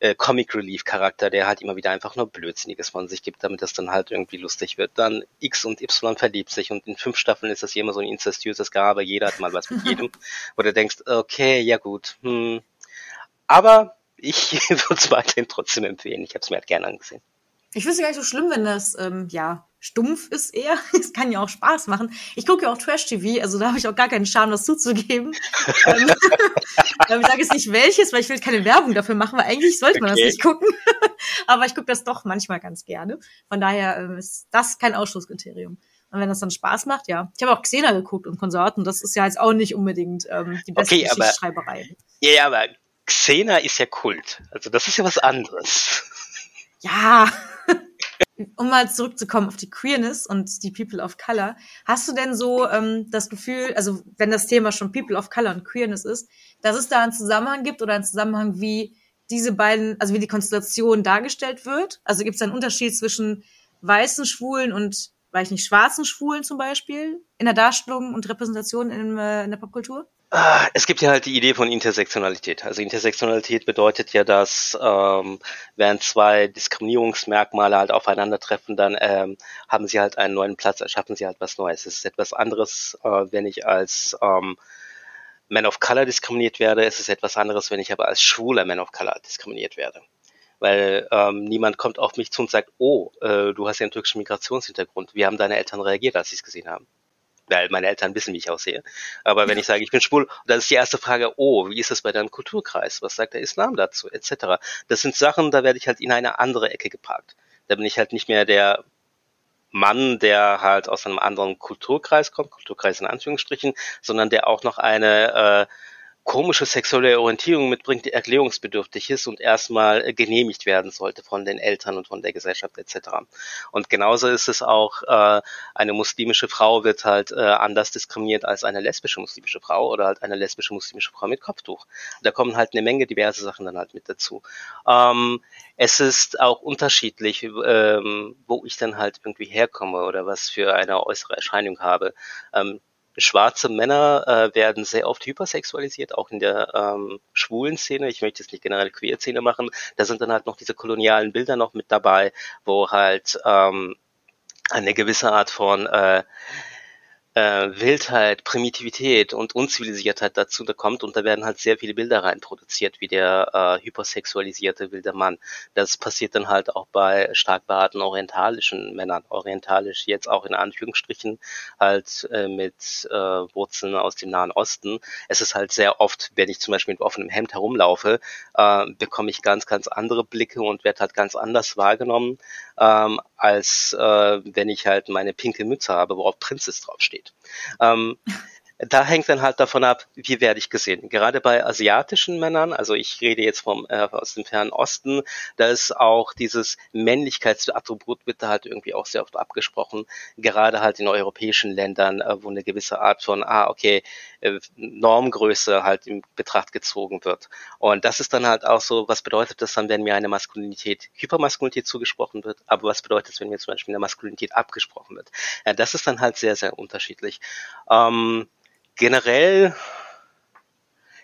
[SPEAKER 2] äh, Comic Relief-Charakter, der halt immer wieder einfach nur Blödsinniges von sich gibt, damit das dann halt irgendwie lustig wird. Dann X und Y verliebt sich und in fünf Staffeln ist das hier immer so ein incestuöses Gabe, jeder hat mal was mit jedem. Wo du denkst, okay, ja gut. Hm. Aber ich würde es weiterhin trotzdem empfehlen. Ich habe es mir halt gerne angesehen.
[SPEAKER 1] Ich finde es gar nicht so schlimm, wenn das, ähm, ja, stumpf ist eher. Es kann ja auch Spaß machen. Ich gucke ja auch Trash-TV, also da habe ich auch gar keinen Charme, das zuzugeben. ähm, ich sage jetzt nicht welches, weil ich will keine Werbung dafür machen, weil eigentlich sollte man okay. das nicht gucken. Aber ich gucke das doch manchmal ganz gerne. Von daher ähm, ist das kein Ausschlusskriterium. Und wenn das dann Spaß macht, ja. Ich habe auch Xena geguckt und Konsorten. Das ist ja jetzt auch nicht unbedingt ähm, die beste okay, Geschichtsschreiberei.
[SPEAKER 2] Ja, aber Xena ist ja Kult. Also das ist ja was anderes.
[SPEAKER 1] Ja. um mal zurückzukommen auf die Queerness und die People of Color, hast du denn so ähm, das Gefühl, also wenn das Thema schon People of Color und Queerness ist, dass es da einen Zusammenhang gibt oder einen Zusammenhang, wie diese beiden, also wie die Konstellation dargestellt wird? Also gibt es einen Unterschied zwischen weißen Schwulen und, weiß ich nicht, schwarzen Schwulen zum Beispiel in der Darstellung und Repräsentation in, äh, in der Popkultur?
[SPEAKER 2] Ah, es gibt ja halt die Idee von Intersektionalität. Also Intersektionalität bedeutet ja, dass ähm, während zwei Diskriminierungsmerkmale halt aufeinandertreffen, dann ähm, haben sie halt einen neuen Platz, erschaffen sie halt was Neues. Es ist etwas anderes, äh, wenn ich als ähm, Man of Color diskriminiert werde. Es ist etwas anderes, wenn ich aber als schwuler Man of Color diskriminiert werde. Weil ähm, niemand kommt auf mich zu und sagt, oh, äh, du hast ja einen türkischen Migrationshintergrund. Wie haben deine Eltern reagiert, als sie es gesehen haben? Weil meine Eltern wissen, wie ich aussehe. Aber wenn ich sage, ich bin schwul, dann ist die erste Frage, oh, wie ist es bei deinem Kulturkreis? Was sagt der Islam dazu? Etc. Das sind Sachen, da werde ich halt in eine andere Ecke geparkt. Da bin ich halt nicht mehr der Mann, der halt aus einem anderen Kulturkreis kommt, Kulturkreis in Anführungsstrichen, sondern der auch noch eine äh, komische sexuelle Orientierung mitbringt, die erklärungsbedürftig ist und erstmal äh, genehmigt werden sollte von den Eltern und von der Gesellschaft etc. Und genauso ist es auch, äh, eine muslimische Frau wird halt äh, anders diskriminiert als eine lesbische muslimische Frau oder halt eine lesbische muslimische Frau mit Kopftuch. Da kommen halt eine Menge diverse Sachen dann halt mit dazu. Ähm, es ist auch unterschiedlich, ähm, wo ich dann halt irgendwie herkomme oder was für eine äußere Erscheinung habe. Ähm, schwarze Männer äh, werden sehr oft hypersexualisiert, auch in der ähm, schwulen Szene. Ich möchte jetzt nicht generell Queer-Szene machen. Da sind dann halt noch diese kolonialen Bilder noch mit dabei, wo halt ähm, eine gewisse Art von äh, äh, Wildheit, Primitivität und Unzivilisiertheit dazu da kommt und da werden halt sehr viele Bilder rein produziert, wie der äh, hypersexualisierte wilde Mann. Das passiert dann halt auch bei stark behaarten orientalischen Männern, orientalisch jetzt auch in Anführungsstrichen, halt äh, mit äh, Wurzeln aus dem Nahen Osten. Es ist halt sehr oft, wenn ich zum Beispiel mit offenem Hemd herumlaufe, äh, bekomme ich ganz, ganz andere Blicke und werde halt ganz anders wahrgenommen, ähm, als äh, wenn ich halt meine pinke Mütze habe, worauf Prinzess draufsteht. Ähm, da hängt dann halt davon ab, wie werde ich gesehen. Gerade bei asiatischen Männern, also ich rede jetzt vom äh, aus dem fernen Osten, da ist auch dieses Männlichkeitsattribut wird da halt irgendwie auch sehr oft abgesprochen. Gerade halt in europäischen Ländern, äh, wo eine gewisse Art von, ah okay, äh, Normgröße halt in Betracht gezogen wird. Und das ist dann halt auch so, was bedeutet das dann, wenn mir eine Maskulinität, Hypermaskulinität zugesprochen wird, aber was bedeutet es, wenn mir zum Beispiel eine Maskulinität abgesprochen wird? Ja, das ist dann halt sehr, sehr unterschiedlich. Ähm, generell,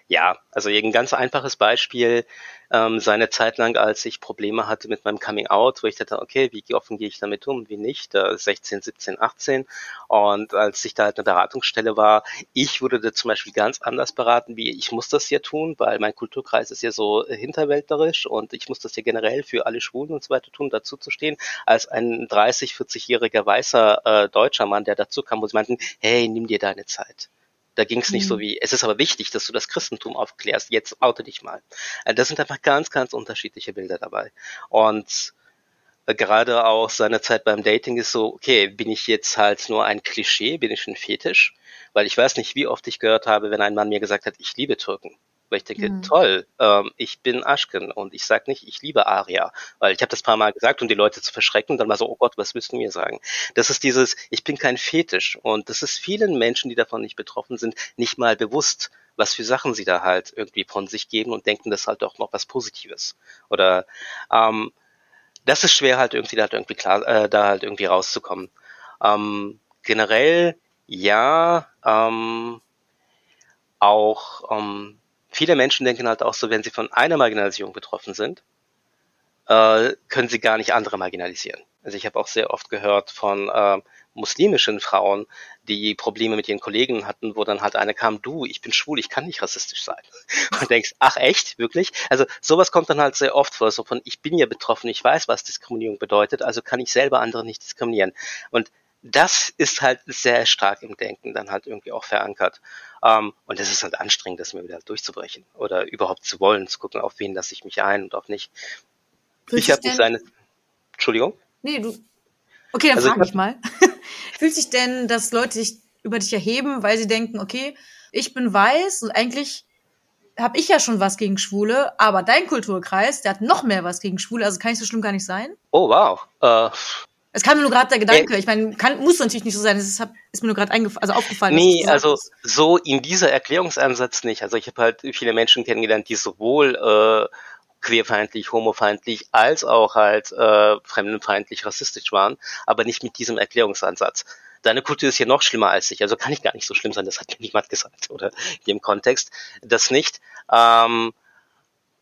[SPEAKER 2] ja, also ein ganz einfaches Beispiel, ähm, seine Zeit lang, als ich Probleme hatte mit meinem Coming Out, wo ich dachte, okay, wie offen gehe ich damit um, wie nicht, äh, 16, 17, 18 und als ich da halt eine Beratungsstelle war, ich wurde da zum Beispiel ganz anders beraten, wie ich muss das hier tun, weil mein Kulturkreis ist ja so hinterwäldlerisch und ich muss das hier generell für alle Schwulen und so weiter tun, dazu zu stehen, als ein 30, 40-jähriger weißer äh, deutscher Mann, der dazu kam, wo sie meinten, hey, nimm dir deine Zeit. Da ging es nicht mhm. so wie, es ist aber wichtig, dass du das Christentum aufklärst, jetzt oute dich mal. Äh, das sind einfach ganz, ganz unterschiedliche Bilder dabei. Und äh, gerade auch seine Zeit beim Dating ist so, okay, bin ich jetzt halt nur ein Klischee, bin ich ein Fetisch? Weil ich weiß nicht, wie oft ich gehört habe, wenn ein Mann mir gesagt hat, ich liebe Türken. Weil ich denke, mhm. toll, ähm, ich bin Aschken und ich sage nicht, ich liebe Aria, weil ich habe das paar Mal gesagt, um die Leute zu verschrecken und dann war so, oh Gott, was willst du mir sagen? Das ist dieses, ich bin kein Fetisch und das ist vielen Menschen, die davon nicht betroffen sind, nicht mal bewusst, was für Sachen sie da halt irgendwie von sich geben und denken, das ist halt auch noch was Positives. Oder ähm, das ist schwer halt irgendwie da halt irgendwie klar, äh, da halt irgendwie rauszukommen. Ähm, generell ja, ähm, auch ähm, viele Menschen denken halt auch so, wenn sie von einer Marginalisierung betroffen sind, äh, können sie gar nicht andere marginalisieren. Also ich habe auch sehr oft gehört von äh, muslimischen Frauen, die Probleme mit ihren Kollegen hatten, wo dann halt eine kam, du, ich bin schwul, ich kann nicht rassistisch sein. Und denkst, ach echt, wirklich? Also sowas kommt dann halt sehr oft vor, so von, ich bin ja betroffen, ich weiß, was Diskriminierung bedeutet, also kann ich selber andere nicht diskriminieren. Und das ist halt sehr stark im Denken dann halt irgendwie auch verankert. Um, ähm, und es ist halt anstrengend, das mir wieder durchzubrechen oder überhaupt zu wollen, zu gucken, auf wen lasse ich mich ein und auf nicht. Fühlst ich habe nicht seine. Entschuldigung?
[SPEAKER 1] Nee, du. Okay, dann also frag ich mal. Fühlt sich denn, dass Leute sich über dich erheben, weil sie denken, okay, ich bin weiß und eigentlich habe ich ja schon was gegen Schwule, aber dein Kulturkreis, der hat noch mehr was gegen Schwule, also kann ich so schlimm gar nicht sein?
[SPEAKER 2] Oh, wow. Uh,
[SPEAKER 1] es kam mir nur gerade der Gedanke. Äh, ich meine, kann, muss natürlich nicht so sein. Es ist, ist mir nur gerade also aufgefallen.
[SPEAKER 2] Nee, also hast. so in dieser Erklärungsansatz nicht. Also ich habe halt viele Menschen kennengelernt, die sowohl äh, queerfeindlich, homofeindlich als auch halt äh, fremdenfeindlich, rassistisch waren, aber nicht mit diesem Erklärungsansatz. Deine Kultur ist ja noch schlimmer als ich, also kann ich gar nicht so schlimm sein, das hat mir niemand gesagt, oder in dem Kontext, das nicht. Ähm,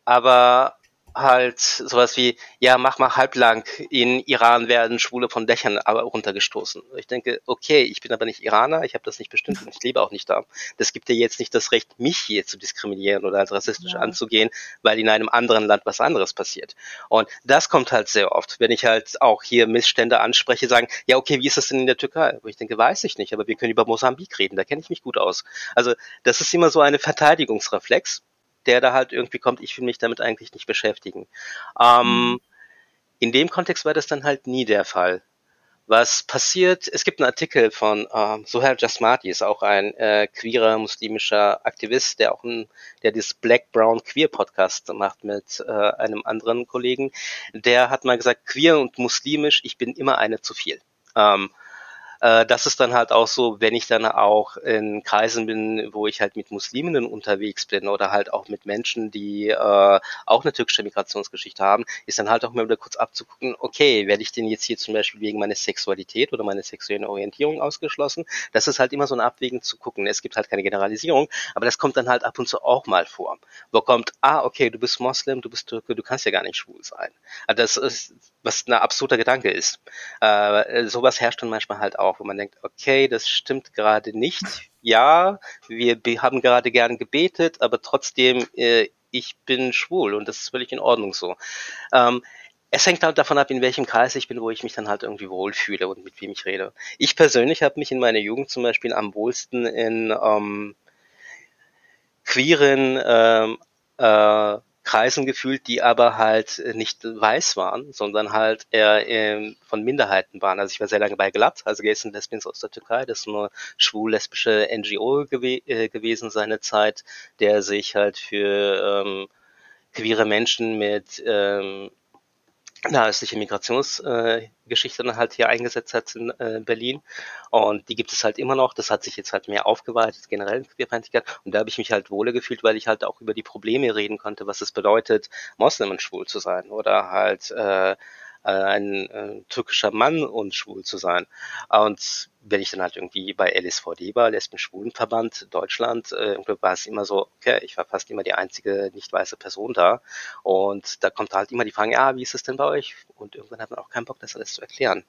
[SPEAKER 2] aber halt sowas wie, ja, mach mal halblang, in Iran werden Schwule von Dächern aber runtergestoßen. Ich denke, okay, ich bin aber nicht Iraner, ich habe das nicht bestimmt und ich lebe auch nicht da. Das gibt dir jetzt nicht das Recht, mich hier zu diskriminieren oder als rassistisch ja. anzugehen, weil in einem anderen Land was anderes passiert. Und das kommt halt sehr oft, wenn ich halt auch hier Missstände anspreche, sagen, ja, okay, wie ist das denn in der Türkei? Wo ich denke, weiß ich nicht, aber wir können über Mosambik reden, da kenne ich mich gut aus. Also das ist immer so eine Verteidigungsreflex der da halt irgendwie kommt, ich will mich damit eigentlich nicht beschäftigen. Ähm, mhm. in dem Kontext war das dann halt nie der Fall. Was passiert, es gibt einen Artikel von äh, Sohail Jasmati, ist auch ein äh, queerer muslimischer Aktivist, der auch ein, der dieses Black Brown Queer Podcast macht mit äh, einem anderen Kollegen. Der hat mal gesagt, queer und muslimisch, ich bin immer eine zu viel. Ähm, äh, das ist dann halt auch so, wenn ich dann auch in Kreisen bin, wo ich halt mit Musliminnen unterwegs bin oder halt auch mit Menschen, die äh, auch eine türkische Migrationsgeschichte haben, ist dann halt auch mal wieder kurz abzugucken, okay, werde ich denn jetzt hier zum Beispiel wegen meiner Sexualität oder meiner sexuellen Orientierung ausgeschlossen? Das ist halt immer so ein Abwägen zu gucken. Es gibt halt keine Generalisierung, aber das kommt dann halt ab und zu auch mal vor. Wo kommt, ah, okay, du bist Moslem, du bist Türke, du kannst ja gar nicht schwul sein. Also das ist, was ein absurder Gedanke ist. Äh, sowas herrscht dann manchmal halt auch, wo man denkt, okay, das stimmt gerade nicht. Ja, wir haben gerade gern gebetet, aber trotzdem, äh, ich bin schwul und das ist völlig in Ordnung so. Ähm, es hängt halt davon ab, in welchem Kreis ich bin, wo ich mich dann halt irgendwie wohlfühle und mit wem ich rede. Ich persönlich habe mich in meiner Jugend zum Beispiel am wohlsten in ähm, queeren ähm, äh, Kreisen gefühlt, die aber halt äh, nicht weiß waren, sondern halt eher ähm, von Minderheiten waren. Also ich war sehr lange bei Glatt, also Gays and Lesbians aus der Türkei, das ist eine schwul-lesbische NGO gew äh, gewesen seine Zeit, der sich halt für ähm, queere Menschen mit ähm, nahöstliche Migrationsgeschichte äh, dann halt hier eingesetzt hat in äh, Berlin. Und die gibt es halt immer noch. Das hat sich jetzt halt mehr aufgeweitet, generell in Queerfeindlichkeit. Und da habe ich mich halt wohler gefühlt, weil ich halt auch über die Probleme reden konnte, was es bedeutet, Moslem und schwul zu sein. Oder halt äh, äh, ein äh, türkischer Mann und schwul zu sein. Und wenn ich dann halt irgendwie bei LSVD war, Lesben-Schwulen-Verband Deutschland, äh, war es immer so, okay, ich war fast immer die einzige nicht weiße Person da. Und da kommt halt immer die Frage, ja, wie ist es denn bei euch? Und irgendwann hat man auch keinen Bock, das alles zu erklären.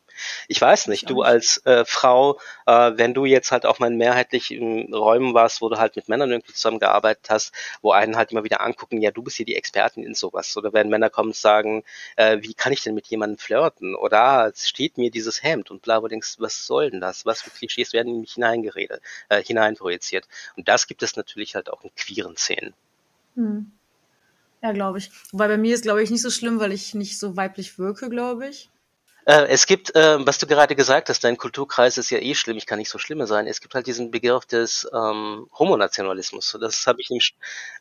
[SPEAKER 2] Ich weiß nicht, du als äh, Frau, äh, wenn du jetzt halt auch mal mehrheitlich in Räumen warst, wo du halt mit Männern irgendwie zusammengearbeitet hast, wo einen halt immer wieder angucken, ja, du bist hier die Expertin in sowas. Oder wenn Männer kommen und sagen, äh, wie kann ich denn mit jemandem flirten? Oder ah, es steht mir dieses Hemd und bla, wo denkst, was soll denn das? Was für Klischees werden in mich hineingeredet, äh, hineinprojiziert. Und das gibt es natürlich halt auch in queeren Szenen. Hm.
[SPEAKER 1] Ja, glaube ich. Wobei bei mir ist, glaube ich, nicht so schlimm, weil ich nicht so weiblich wirke, glaube ich.
[SPEAKER 2] Äh, es gibt, äh, was du gerade gesagt hast, dein Kulturkreis ist ja eh schlimm, ich kann nicht so schlimm sein. Es gibt halt diesen Begriff des ähm, Homonationalismus. Das habe ich im,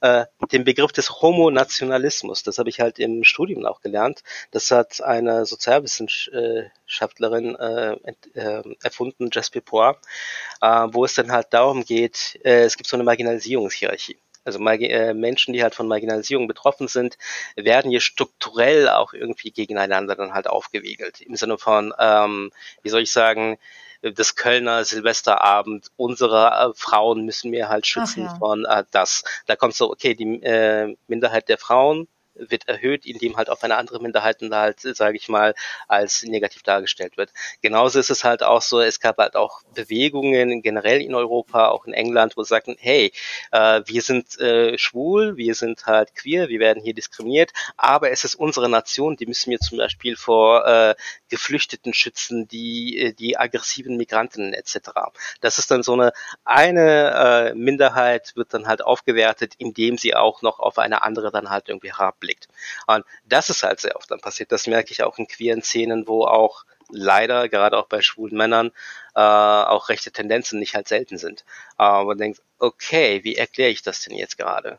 [SPEAKER 2] äh, den Begriff des Homonationalismus, das habe ich halt im Studium auch gelernt. Das hat eine Sozialwissenschaftlerin äh, äh, erfunden, Jasper Poir, äh, wo es dann halt darum geht, äh, es gibt so eine Marginalisierungshierarchie also äh, Menschen, die halt von Marginalisierung betroffen sind, werden hier strukturell auch irgendwie gegeneinander dann halt aufgewiegelt. Im Sinne von, ähm, wie soll ich sagen, das Kölner Silvesterabend, unsere äh, Frauen müssen wir halt schützen ja. von äh, das. Da kommt so, okay, die äh, Minderheit der Frauen wird erhöht, indem halt auf eine andere Minderheiten halt, sage ich mal, als negativ dargestellt wird. Genauso ist es halt auch so, es gab halt auch Bewegungen generell in Europa, auch in England, wo sie sagten, hey, äh, wir sind äh, schwul, wir sind halt queer, wir werden hier diskriminiert, aber es ist unsere Nation, die müssen wir zum Beispiel vor äh, Geflüchteten schützen, die, äh, die aggressiven Migranten etc. Das ist dann so eine, eine äh, Minderheit wird dann halt aufgewertet, indem sie auch noch auf eine andere dann halt irgendwie herabblickt. Und das ist halt sehr oft dann passiert. Das merke ich auch in queeren Szenen, wo auch leider, gerade auch bei schwulen Männern, äh, auch rechte Tendenzen nicht halt selten sind. Aber man denkt, okay, wie erkläre ich das denn jetzt gerade?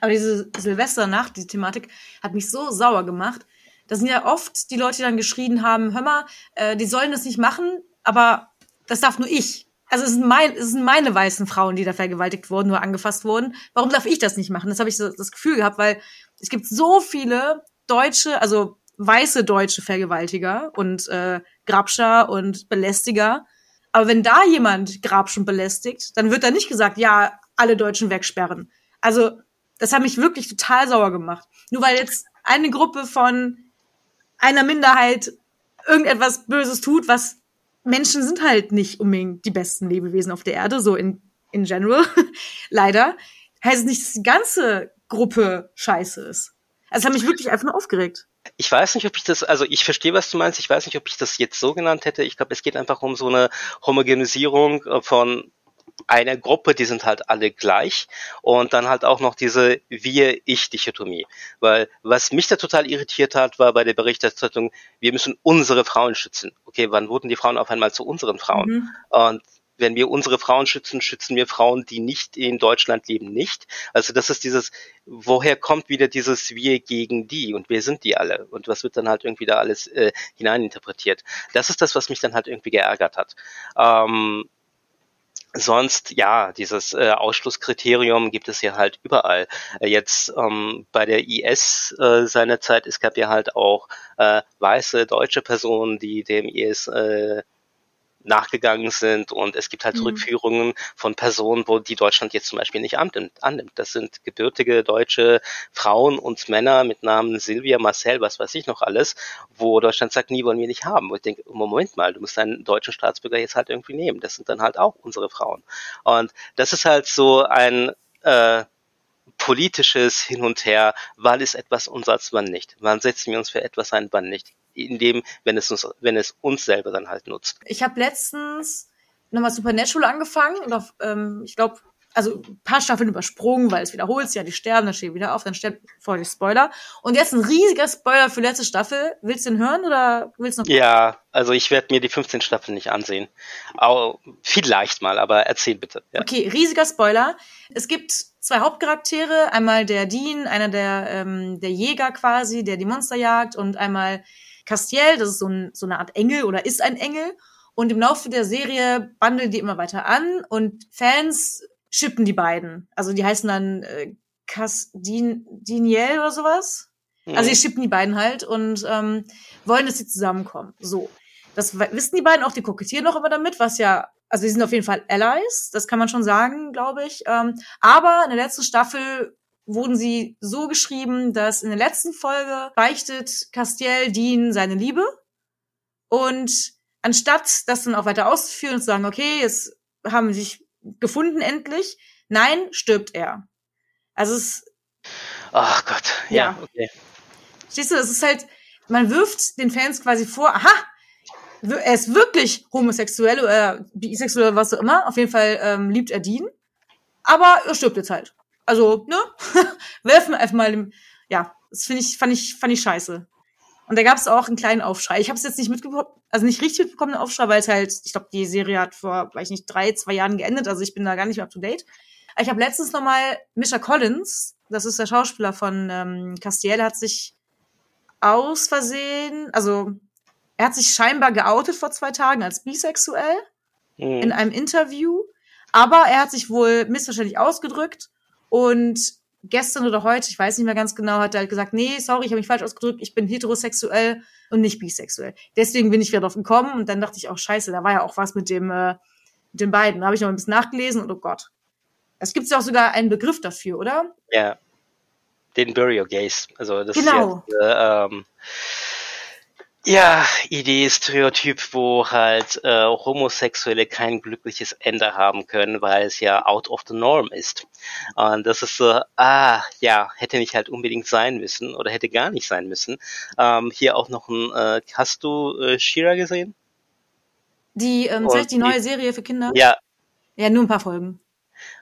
[SPEAKER 1] Aber diese Silvesternacht, die Thematik, hat mich so sauer gemacht. Da sind ja oft die Leute, die dann geschrien haben, hör mal, äh, die sollen das nicht machen, aber das darf nur ich. Also es sind, mein, es sind meine weißen Frauen, die da vergewaltigt wurden, nur angefasst wurden. Warum darf ich das nicht machen? Das habe ich so das Gefühl gehabt, weil es gibt so viele deutsche, also weiße deutsche Vergewaltiger und äh, Grabscher und Belästiger. Aber wenn da jemand Grabsch und belästigt, dann wird da nicht gesagt, ja, alle Deutschen wegsperren. Also das hat mich wirklich total sauer gemacht. Nur weil jetzt eine Gruppe von einer Minderheit irgendetwas Böses tut, was Menschen sind halt nicht unbedingt die besten Lebewesen auf der Erde, so in, in general, leider, heißt nicht, dass die ganze Gruppe scheiße ist. Also hat mich wirklich einfach nur aufgeregt.
[SPEAKER 2] Ich weiß nicht, ob ich das, also ich verstehe, was du meinst. Ich weiß nicht, ob ich das jetzt so genannt hätte. Ich glaube, es geht einfach um so eine Homogenisierung von einer Gruppe, die sind halt alle gleich und dann halt auch noch diese Wir-Ich-Dichotomie. Weil was mich da total irritiert hat, war bei der Berichterstattung, wir müssen unsere Frauen schützen. Okay, wann wurden die Frauen auf einmal zu unseren Frauen? Mhm. Und wenn wir unsere Frauen schützen, schützen wir Frauen, die nicht in Deutschland leben, nicht. Also das ist dieses, woher kommt wieder dieses Wir gegen die und wer sind die alle und was wird dann halt irgendwie da alles äh, hineininterpretiert. Das ist das, was mich dann halt irgendwie geärgert hat. Ähm, Sonst, ja, dieses äh, Ausschlusskriterium gibt es ja halt überall. Äh, jetzt ähm, bei der IS äh, seinerzeit, es gab ja halt auch äh, weiße deutsche Personen, die dem IS äh, nachgegangen sind und es gibt halt mhm. Rückführungen von Personen, wo die Deutschland jetzt zum Beispiel nicht annimmt. Das sind gebürtige deutsche Frauen und Männer mit Namen Silvia, Marcel, was weiß ich noch alles, wo Deutschland sagt, nie wollen wir nicht haben. Und ich denke, Moment mal, du musst deinen deutschen Staatsbürger jetzt halt irgendwie nehmen. Das sind dann halt auch unsere Frauen. Und das ist halt so ein äh, politisches Hin und Her, wann ist etwas unser, wann nicht? Wann setzen wir uns für etwas ein, wann nicht? In dem, wenn es uns, wenn es uns selber dann halt nutzt.
[SPEAKER 1] Ich habe letztens nochmal Supernatural angefangen und auf, ähm, ich glaube, also ein paar Staffeln übersprungen, weil es wiederholt sich, ja, die sterben, dann steht wieder auf, dann sterbt vor die Spoiler. Und jetzt ein riesiger Spoiler für letzte Staffel. Willst du den hören oder willst du noch?
[SPEAKER 2] Ja, also ich werde mir die 15 Staffeln nicht ansehen. Auch vielleicht mal, aber erzähl bitte.
[SPEAKER 1] Ja. Okay, riesiger Spoiler. Es gibt zwei Hauptcharaktere, einmal der Dean, einer der, ähm, der Jäger quasi, der die Monster jagt und einmal Castiel, das ist so, ein, so eine Art Engel oder ist ein Engel. Und im Laufe der Serie bandeln die immer weiter an und Fans schippen die beiden. Also die heißen dann äh, Casdin, Diniel oder sowas. Mhm. Also die schippen die beiden halt und ähm, wollen, dass sie zusammenkommen. So. Das wissen die beiden auch, die kokettieren noch immer damit, was ja, also die sind auf jeden Fall Allies, das kann man schon sagen, glaube ich. Ähm, aber in der letzten Staffel wurden sie so geschrieben, dass in der letzten Folge beichtet Castiel Dean seine Liebe und anstatt das dann auch weiter auszuführen und zu sagen, okay, jetzt haben sie sich gefunden endlich, nein, stirbt er. Also es
[SPEAKER 2] Ach Gott, ja, ja. okay.
[SPEAKER 1] Stehst du, es ist halt, man wirft den Fans quasi vor, aha, er ist wirklich homosexuell oder bisexuell oder was auch immer. Auf jeden Fall ähm, liebt er Dean. Aber er stirbt jetzt halt. Also, ne? Werfen einfach mal im, ja, das finde ich, fand ich, fand ich scheiße. Und da gab es auch einen kleinen Aufschrei. Ich habe es jetzt nicht mitbekommen, also nicht richtig mitbekommen, den Aufschrei, weil es halt, ich glaube, die Serie hat vor, weiß ich nicht, drei, zwei Jahren geendet, also ich bin da gar nicht mehr up to date. Ich habe letztens noch mal Misha Collins, das ist der Schauspieler von ähm, Castiel, hat sich aus Versehen, also er hat sich scheinbar geoutet vor zwei Tagen als bisexuell mhm. in einem Interview, aber er hat sich wohl missverständlich ausgedrückt und gestern oder heute, ich weiß nicht mehr ganz genau, hat er halt gesagt, nee, sorry, ich habe mich falsch ausgedrückt, ich bin heterosexuell und nicht bisexuell. Deswegen bin ich wieder drauf gekommen und dann dachte ich auch, scheiße, da war ja auch was mit dem, äh, mit den beiden. Da habe ich noch ein bisschen nachgelesen und oh Gott. Es gibt ja auch sogar einen Begriff dafür, oder?
[SPEAKER 2] Ja. den Burial Gaze. Also das
[SPEAKER 1] genau.
[SPEAKER 2] ist ja, ähm, ja, Idee, Stereotyp, wo halt äh, Homosexuelle kein glückliches Ende haben können, weil es ja out of the norm ist. Und das ist so, ah, ja, hätte nicht halt unbedingt sein müssen oder hätte gar nicht sein müssen. Ähm, hier auch noch ein, äh, hast du äh, Shira gesehen?
[SPEAKER 1] Die, ähm, das heißt die neue Serie für Kinder?
[SPEAKER 2] Ja.
[SPEAKER 1] Ja, nur ein paar Folgen.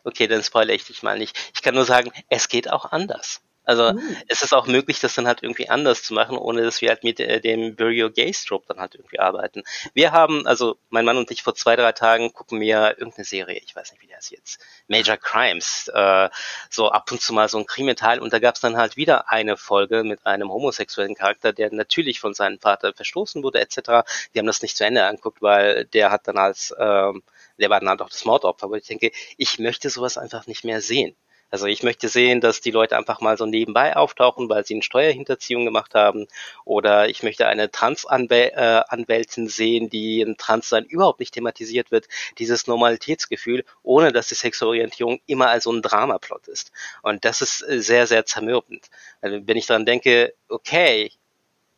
[SPEAKER 2] Okay, dann spoilere ich dich mal nicht. Ich kann nur sagen, es geht auch anders. Also mhm. es ist auch möglich, das dann halt irgendwie anders zu machen, ohne dass wir halt mit äh, dem Burial Gay Stroke dann halt irgendwie arbeiten. Wir haben, also mein Mann und ich vor zwei, drei Tagen gucken mir irgendeine Serie, ich weiß nicht, wie das jetzt, Major Crimes, äh, so ab und zu mal so ein Kriminal und da gab es dann halt wieder eine Folge mit einem homosexuellen Charakter, der natürlich von seinem Vater verstoßen wurde etc. Wir haben das nicht zu Ende angeguckt, weil der hat dann als, ähm, der war dann halt auch das Mordopfer, aber ich denke, ich möchte sowas einfach nicht mehr sehen. Also ich möchte sehen, dass die Leute einfach mal so nebenbei auftauchen, weil sie eine Steuerhinterziehung gemacht haben. Oder ich möchte eine Trans-Anwältin äh, sehen, die ein Transsein überhaupt nicht thematisiert wird. Dieses Normalitätsgefühl, ohne dass die Sexualorientierung immer als so ein Dramaplot ist. Und das ist äh, sehr, sehr zermürbend. Also wenn ich daran denke, okay,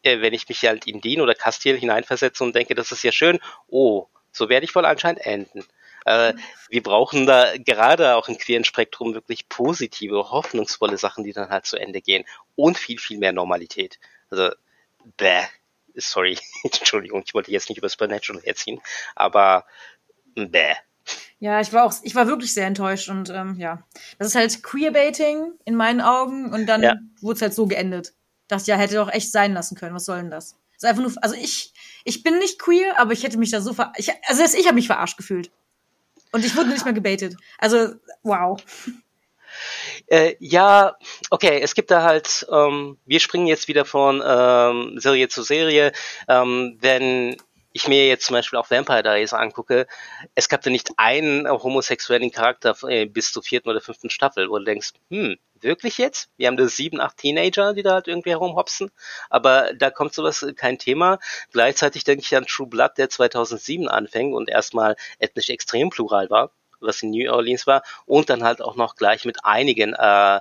[SPEAKER 2] äh, wenn ich mich halt in Dean oder Castiel hineinversetze und denke, das ist ja schön, oh, so werde ich wohl anscheinend enden. Äh, wir brauchen da gerade auch im queeren Spektrum wirklich positive, hoffnungsvolle Sachen, die dann halt zu Ende gehen. Und viel, viel mehr Normalität. Also, bäh. Sorry, Entschuldigung, ich wollte jetzt nicht über Supernatural herziehen, aber bäh.
[SPEAKER 1] Ja, ich war auch, ich war wirklich sehr enttäuscht und ähm, ja, das ist halt Queerbaiting in meinen Augen und dann ja. wurde es halt so geendet. Das ja hätte doch echt sein lassen können. Was soll denn das? ist einfach nur, also ich, ich bin nicht queer, aber ich hätte mich da so ver, ich, also ich habe mich verarscht gefühlt. Und ich wurde nicht mehr gebaitet. Also, wow.
[SPEAKER 2] Äh, ja, okay, es gibt da halt, ähm, wir springen jetzt wieder von ähm, Serie zu Serie. Ähm, wenn ich mir jetzt zum Beispiel auch Vampire Diaries angucke, es gab da nicht einen homosexuellen Charakter äh, bis zur vierten oder fünften Staffel, wo du denkst, hm, wirklich jetzt? Wir haben da sieben, acht Teenager, die da halt irgendwie herumhopsen, aber da kommt sowas äh, kein Thema. Gleichzeitig denke ich an True Blood, der 2007 anfängt und erstmal ethnisch extrem plural war, was in New Orleans war, und dann halt auch noch gleich mit einigen äh,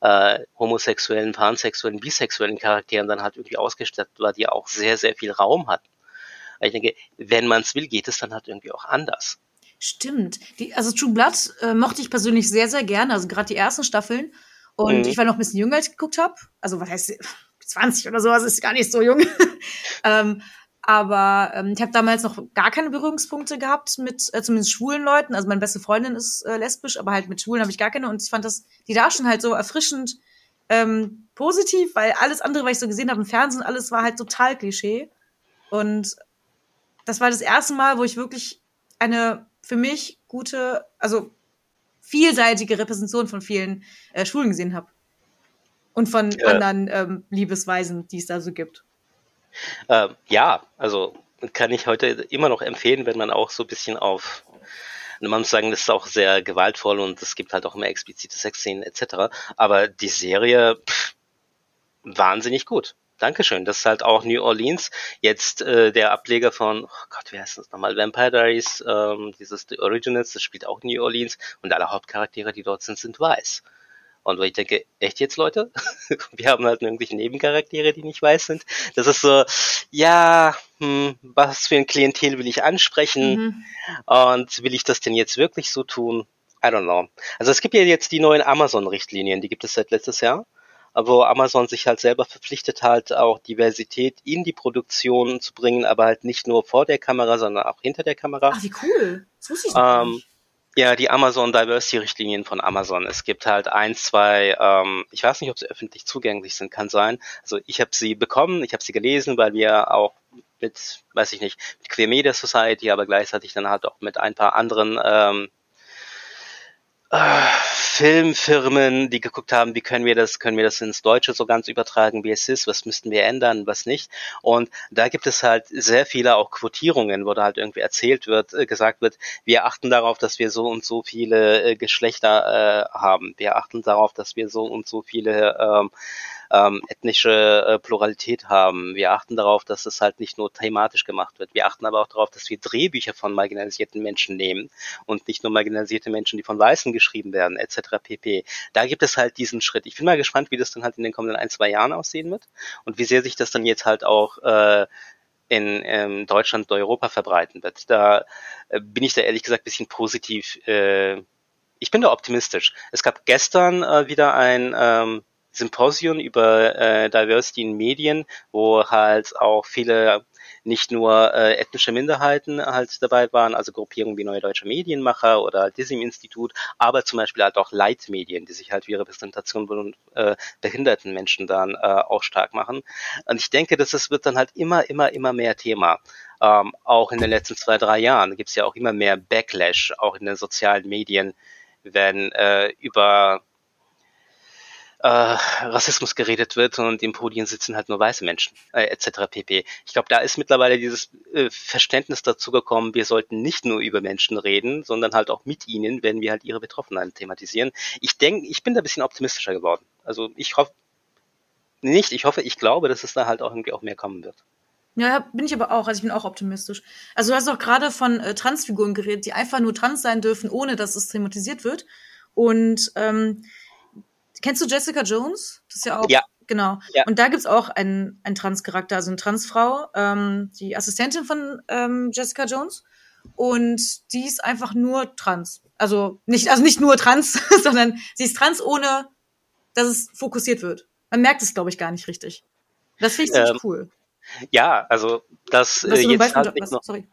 [SPEAKER 2] äh, homosexuellen, pansexuellen, bisexuellen Charakteren dann halt irgendwie ausgestattet war, die auch sehr, sehr viel Raum hatten. Ich denke, wenn man es will, geht es dann halt irgendwie auch anders.
[SPEAKER 1] Stimmt. Die, also True Blood äh, mochte ich persönlich sehr, sehr gerne. Also gerade die ersten Staffeln. Und mhm. ich war noch ein bisschen jünger, als ich geguckt habe. Also was heißt 20 oder sowas, ist gar nicht so jung. ähm, aber ähm, ich habe damals noch gar keine Berührungspunkte gehabt mit äh, zumindest schwulen Leuten. Also meine beste Freundin ist äh, lesbisch, aber halt mit Schwulen habe ich gar keine. Und ich fand das, die da schon halt so erfrischend ähm, positiv, weil alles andere, was ich so gesehen habe im Fernsehen, alles war halt total Klischee. Und das war das erste Mal, wo ich wirklich eine für mich gute, also vielseitige Repräsentation von vielen äh, Schulen gesehen habe. Und von ja. anderen ähm, Liebesweisen, die es da so gibt.
[SPEAKER 2] Äh, ja, also kann ich heute immer noch empfehlen, wenn man auch so ein bisschen auf man muss sagen, das ist auch sehr gewaltvoll und es gibt halt auch immer explizite Sexszenen etc. Aber die Serie pff, wahnsinnig gut. Dankeschön. Das ist halt auch New Orleans. Jetzt äh, der Ableger von, oh Gott, wie heißt das nochmal? Vampire Diaries, ähm, dieses The Originals, das spielt auch New Orleans und alle Hauptcharaktere, die dort sind, sind weiß. Und wo ich denke, echt jetzt, Leute? Wir haben halt irgendwelche Nebencharaktere, die nicht weiß sind. Das ist so, ja, hm, was für ein Klientel will ich ansprechen? Mhm. Und will ich das denn jetzt wirklich so tun? I don't know. Also es gibt ja jetzt die neuen Amazon-Richtlinien, die gibt es seit letztes Jahr wo Amazon sich halt selber verpflichtet hat, auch Diversität in die Produktion zu bringen, aber halt nicht nur vor der Kamera, sondern auch hinter der Kamera.
[SPEAKER 1] Ach, wie cool. Das wusste
[SPEAKER 2] ich ähm, nicht. Ja, die Amazon Diversity Richtlinien von Amazon. Es gibt halt ein, zwei, ähm, ich weiß nicht, ob sie öffentlich zugänglich sind, kann sein. Also ich habe sie bekommen, ich habe sie gelesen, weil wir auch mit, weiß ich nicht, mit Queer Media Society, aber gleichzeitig dann halt auch mit ein paar anderen ähm, äh, Filmfirmen, die geguckt haben, wie können wir das, können wir das ins Deutsche so ganz übertragen, wie es ist, was müssten wir ändern, was nicht. Und da gibt es halt sehr viele auch Quotierungen, wo da halt irgendwie erzählt wird, äh, gesagt wird, wir achten darauf, dass wir so und so viele äh, Geschlechter äh, haben. Wir achten darauf, dass wir so und so viele ähm, ähm, ethnische äh, Pluralität haben. Wir achten darauf, dass es halt nicht nur thematisch gemacht wird. Wir achten aber auch darauf, dass wir Drehbücher von marginalisierten Menschen nehmen und nicht nur marginalisierte Menschen, die von Weißen geschrieben werden, etc. pp. Da gibt es halt diesen Schritt. Ich bin mal gespannt, wie das dann halt in den kommenden ein, zwei Jahren aussehen wird und wie sehr sich das dann jetzt halt auch äh, in ähm, Deutschland und Europa verbreiten wird. Da äh, bin ich da ehrlich gesagt bisschen positiv. Äh, ich bin da optimistisch. Es gab gestern äh, wieder ein ähm, Symposium über äh, Diversity in Medien, wo halt auch viele nicht nur äh, ethnische Minderheiten halt dabei waren, also Gruppierungen wie Neue Deutsche Medienmacher oder Disney-Institut, aber zum Beispiel halt auch Leitmedien, die sich halt für Repräsentation von äh, behinderten Menschen dann äh, auch stark machen. Und ich denke, dass es wird dann halt immer, immer, immer mehr Thema. Ähm, auch in den letzten zwei, drei Jahren gibt es ja auch immer mehr Backlash, auch in den sozialen Medien, wenn äh, über äh, Rassismus geredet wird und im Podien sitzen halt nur weiße Menschen, äh, etc. pp. Ich glaube, da ist mittlerweile dieses äh, Verständnis dazu gekommen, wir sollten nicht nur über Menschen reden, sondern halt auch mit ihnen, wenn wir halt ihre Betroffenheit thematisieren. Ich denke, ich bin da ein bisschen optimistischer geworden. Also ich hoffe, nicht, ich hoffe, ich glaube, dass es da halt auch irgendwie auch mehr kommen wird.
[SPEAKER 1] Ja, bin ich aber auch. Also ich bin auch optimistisch. Also du hast auch gerade von äh, Transfiguren geredet, die einfach nur trans sein dürfen, ohne dass es thematisiert wird. Und ähm, Kennst du Jessica Jones? Das ist ja auch.
[SPEAKER 2] Ja.
[SPEAKER 1] Genau. Ja. Und da gibt's auch einen, einen Trans-Charakter, also eine Transfrau, ähm, die Assistentin von ähm, Jessica Jones. Und die ist einfach nur trans. Also nicht, also nicht nur trans, sondern sie ist trans, ohne dass es fokussiert wird. Man merkt es, glaube ich, gar nicht richtig. Das finde ich ziemlich ähm, cool.
[SPEAKER 2] Ja, also das
[SPEAKER 1] äh, jetzt Beispiel, halt was, sorry.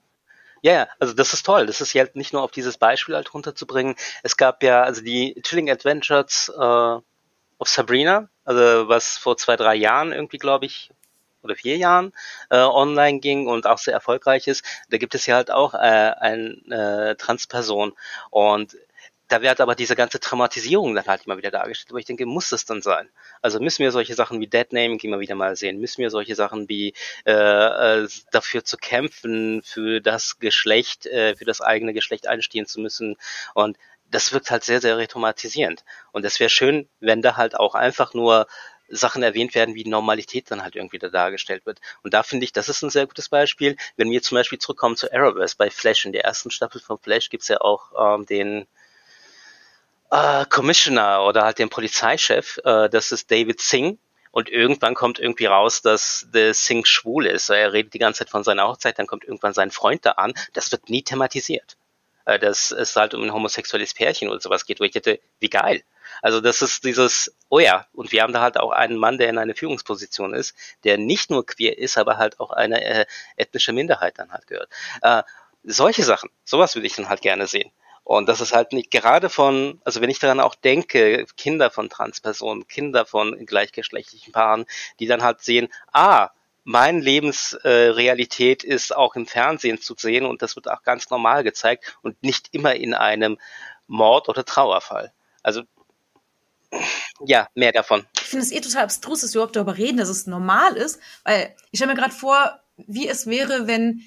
[SPEAKER 2] Ja, ja, also das ist toll. Das ist halt nicht nur auf dieses Beispiel halt runterzubringen. Es gab ja, also die Chilling Adventures äh, auf Sabrina, also was vor zwei, drei Jahren irgendwie, glaube ich, oder vier Jahren äh, online ging und auch sehr erfolgreich ist. Da gibt es ja halt auch äh, eine äh, Transperson und da wird aber diese ganze Traumatisierung dann halt immer wieder dargestellt. Aber ich denke, muss das dann sein? Also müssen wir solche Sachen wie Deadnaming immer wieder mal sehen? Müssen wir solche Sachen wie äh, äh, dafür zu kämpfen, für das Geschlecht, äh, für das eigene Geschlecht einstehen zu müssen? Und das wirkt halt sehr, sehr retraumatisierend. Und es wäre schön, wenn da halt auch einfach nur Sachen erwähnt werden, wie Normalität dann halt irgendwie da dargestellt wird. Und da finde ich, das ist ein sehr gutes Beispiel. Wenn wir zum Beispiel zurückkommen zu Arrowverse bei Flash, in der ersten Staffel von Flash gibt's ja auch ähm, den äh, Commissioner oder halt den Polizeichef, äh, das ist David Singh. Und irgendwann kommt irgendwie raus, dass der Singh schwul ist. Er redet die ganze Zeit von seiner Hochzeit, dann kommt irgendwann sein Freund da an. Das wird nie thematisiert äh, dass es halt um ein homosexuelles Pärchen oder sowas geht, wo ich hätte, wie geil. Also das ist dieses, oh ja, und wir haben da halt auch einen Mann, der in einer Führungsposition ist, der nicht nur queer ist, aber halt auch eine äh, ethnische Minderheit dann halt gehört. Äh, solche Sachen, sowas würde ich dann halt gerne sehen. Und das ist halt nicht gerade von, also wenn ich daran auch denke, Kinder von Transpersonen, Kinder von gleichgeschlechtlichen Paaren, die dann halt sehen, ah, mein Lebensrealität äh, ist auch im Fernsehen zu sehen und das wird auch ganz normal gezeigt und nicht immer in einem Mord- oder Trauerfall. Also ja, mehr davon.
[SPEAKER 1] Ich finde es eh total abstrus, dass wir überhaupt darüber reden, dass es normal ist, weil ich stelle mir gerade vor, wie es wäre, wenn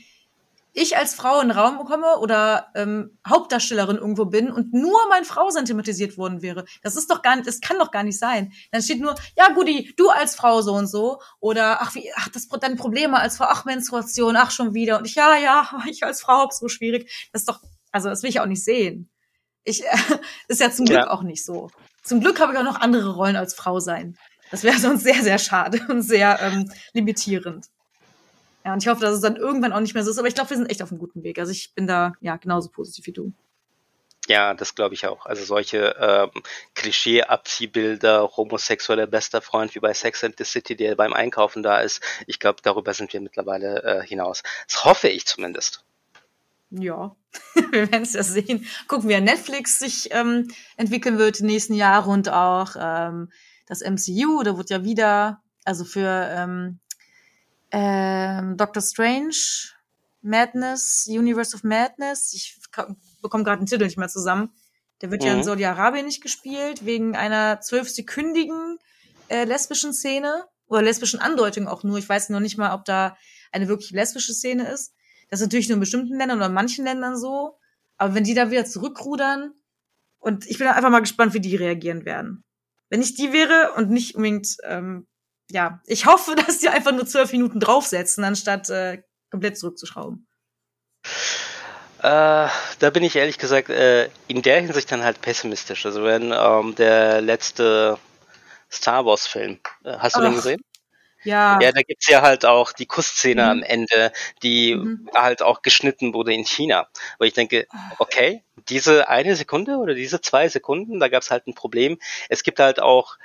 [SPEAKER 1] ich als Frau in den Raum komme oder ähm, Hauptdarstellerin irgendwo bin und nur mein Frausein thematisiert worden wäre. Das ist doch gar nicht, das kann doch gar nicht sein. Dann steht nur, ja Gudi, du als Frau so und so oder ach wie, ach das deine Probleme als Frau, ach Menstruation, ach schon wieder und ich ja ja, ich als Frau hab's so schwierig. Das ist doch, also das will ich auch nicht sehen. Ich äh, ist ja zum Glück ja. auch nicht so. Zum Glück habe ich auch noch andere Rollen als Frau sein. Das wäre sonst sehr sehr schade und sehr ähm, limitierend. Ja, und ich hoffe, dass es dann irgendwann auch nicht mehr so ist. Aber ich glaube, wir sind echt auf einem guten Weg. Also ich bin da ja genauso positiv wie du.
[SPEAKER 2] Ja, das glaube ich auch. Also solche ähm, Klischee-Abziehbilder, homosexueller bester Freund wie bei Sex and the City, der beim Einkaufen da ist. Ich glaube, darüber sind wir mittlerweile äh, hinaus. Das hoffe ich zumindest.
[SPEAKER 1] Ja, wir werden es ja sehen. Gucken, wie Netflix sich ähm, entwickeln wird die nächsten Jahre und auch ähm, das MCU. Da wird ja wieder, also für ähm, ähm, Doctor Strange, Madness, Universe of Madness. Ich bekomme gerade den Titel nicht mehr zusammen. Der wird mhm. ja in mhm. Saudi-Arabien nicht gespielt, wegen einer zwölfsekündigen äh, lesbischen Szene oder lesbischen Andeutung auch nur. Ich weiß noch nicht mal, ob da eine wirklich lesbische Szene ist. Das ist natürlich nur in bestimmten Ländern oder in manchen Ländern so. Aber wenn die da wieder zurückrudern, und ich bin einfach mal gespannt, wie die reagieren werden. Wenn ich die wäre und nicht unbedingt ähm, ja, ich hoffe, dass die einfach nur zwölf Minuten draufsetzen, anstatt äh, komplett zurückzuschrauben.
[SPEAKER 2] Äh, da bin ich ehrlich gesagt äh, in der Hinsicht dann halt pessimistisch. Also wenn ähm, der letzte Star Wars Film, äh, hast du Ach, den gesehen?
[SPEAKER 1] Ja.
[SPEAKER 2] Ja, da gibt's ja halt auch die Kussszene mhm. am Ende, die mhm. halt auch geschnitten wurde in China. Wo ich denke, okay, diese eine Sekunde oder diese zwei Sekunden, da gab's halt ein Problem. Es gibt halt auch,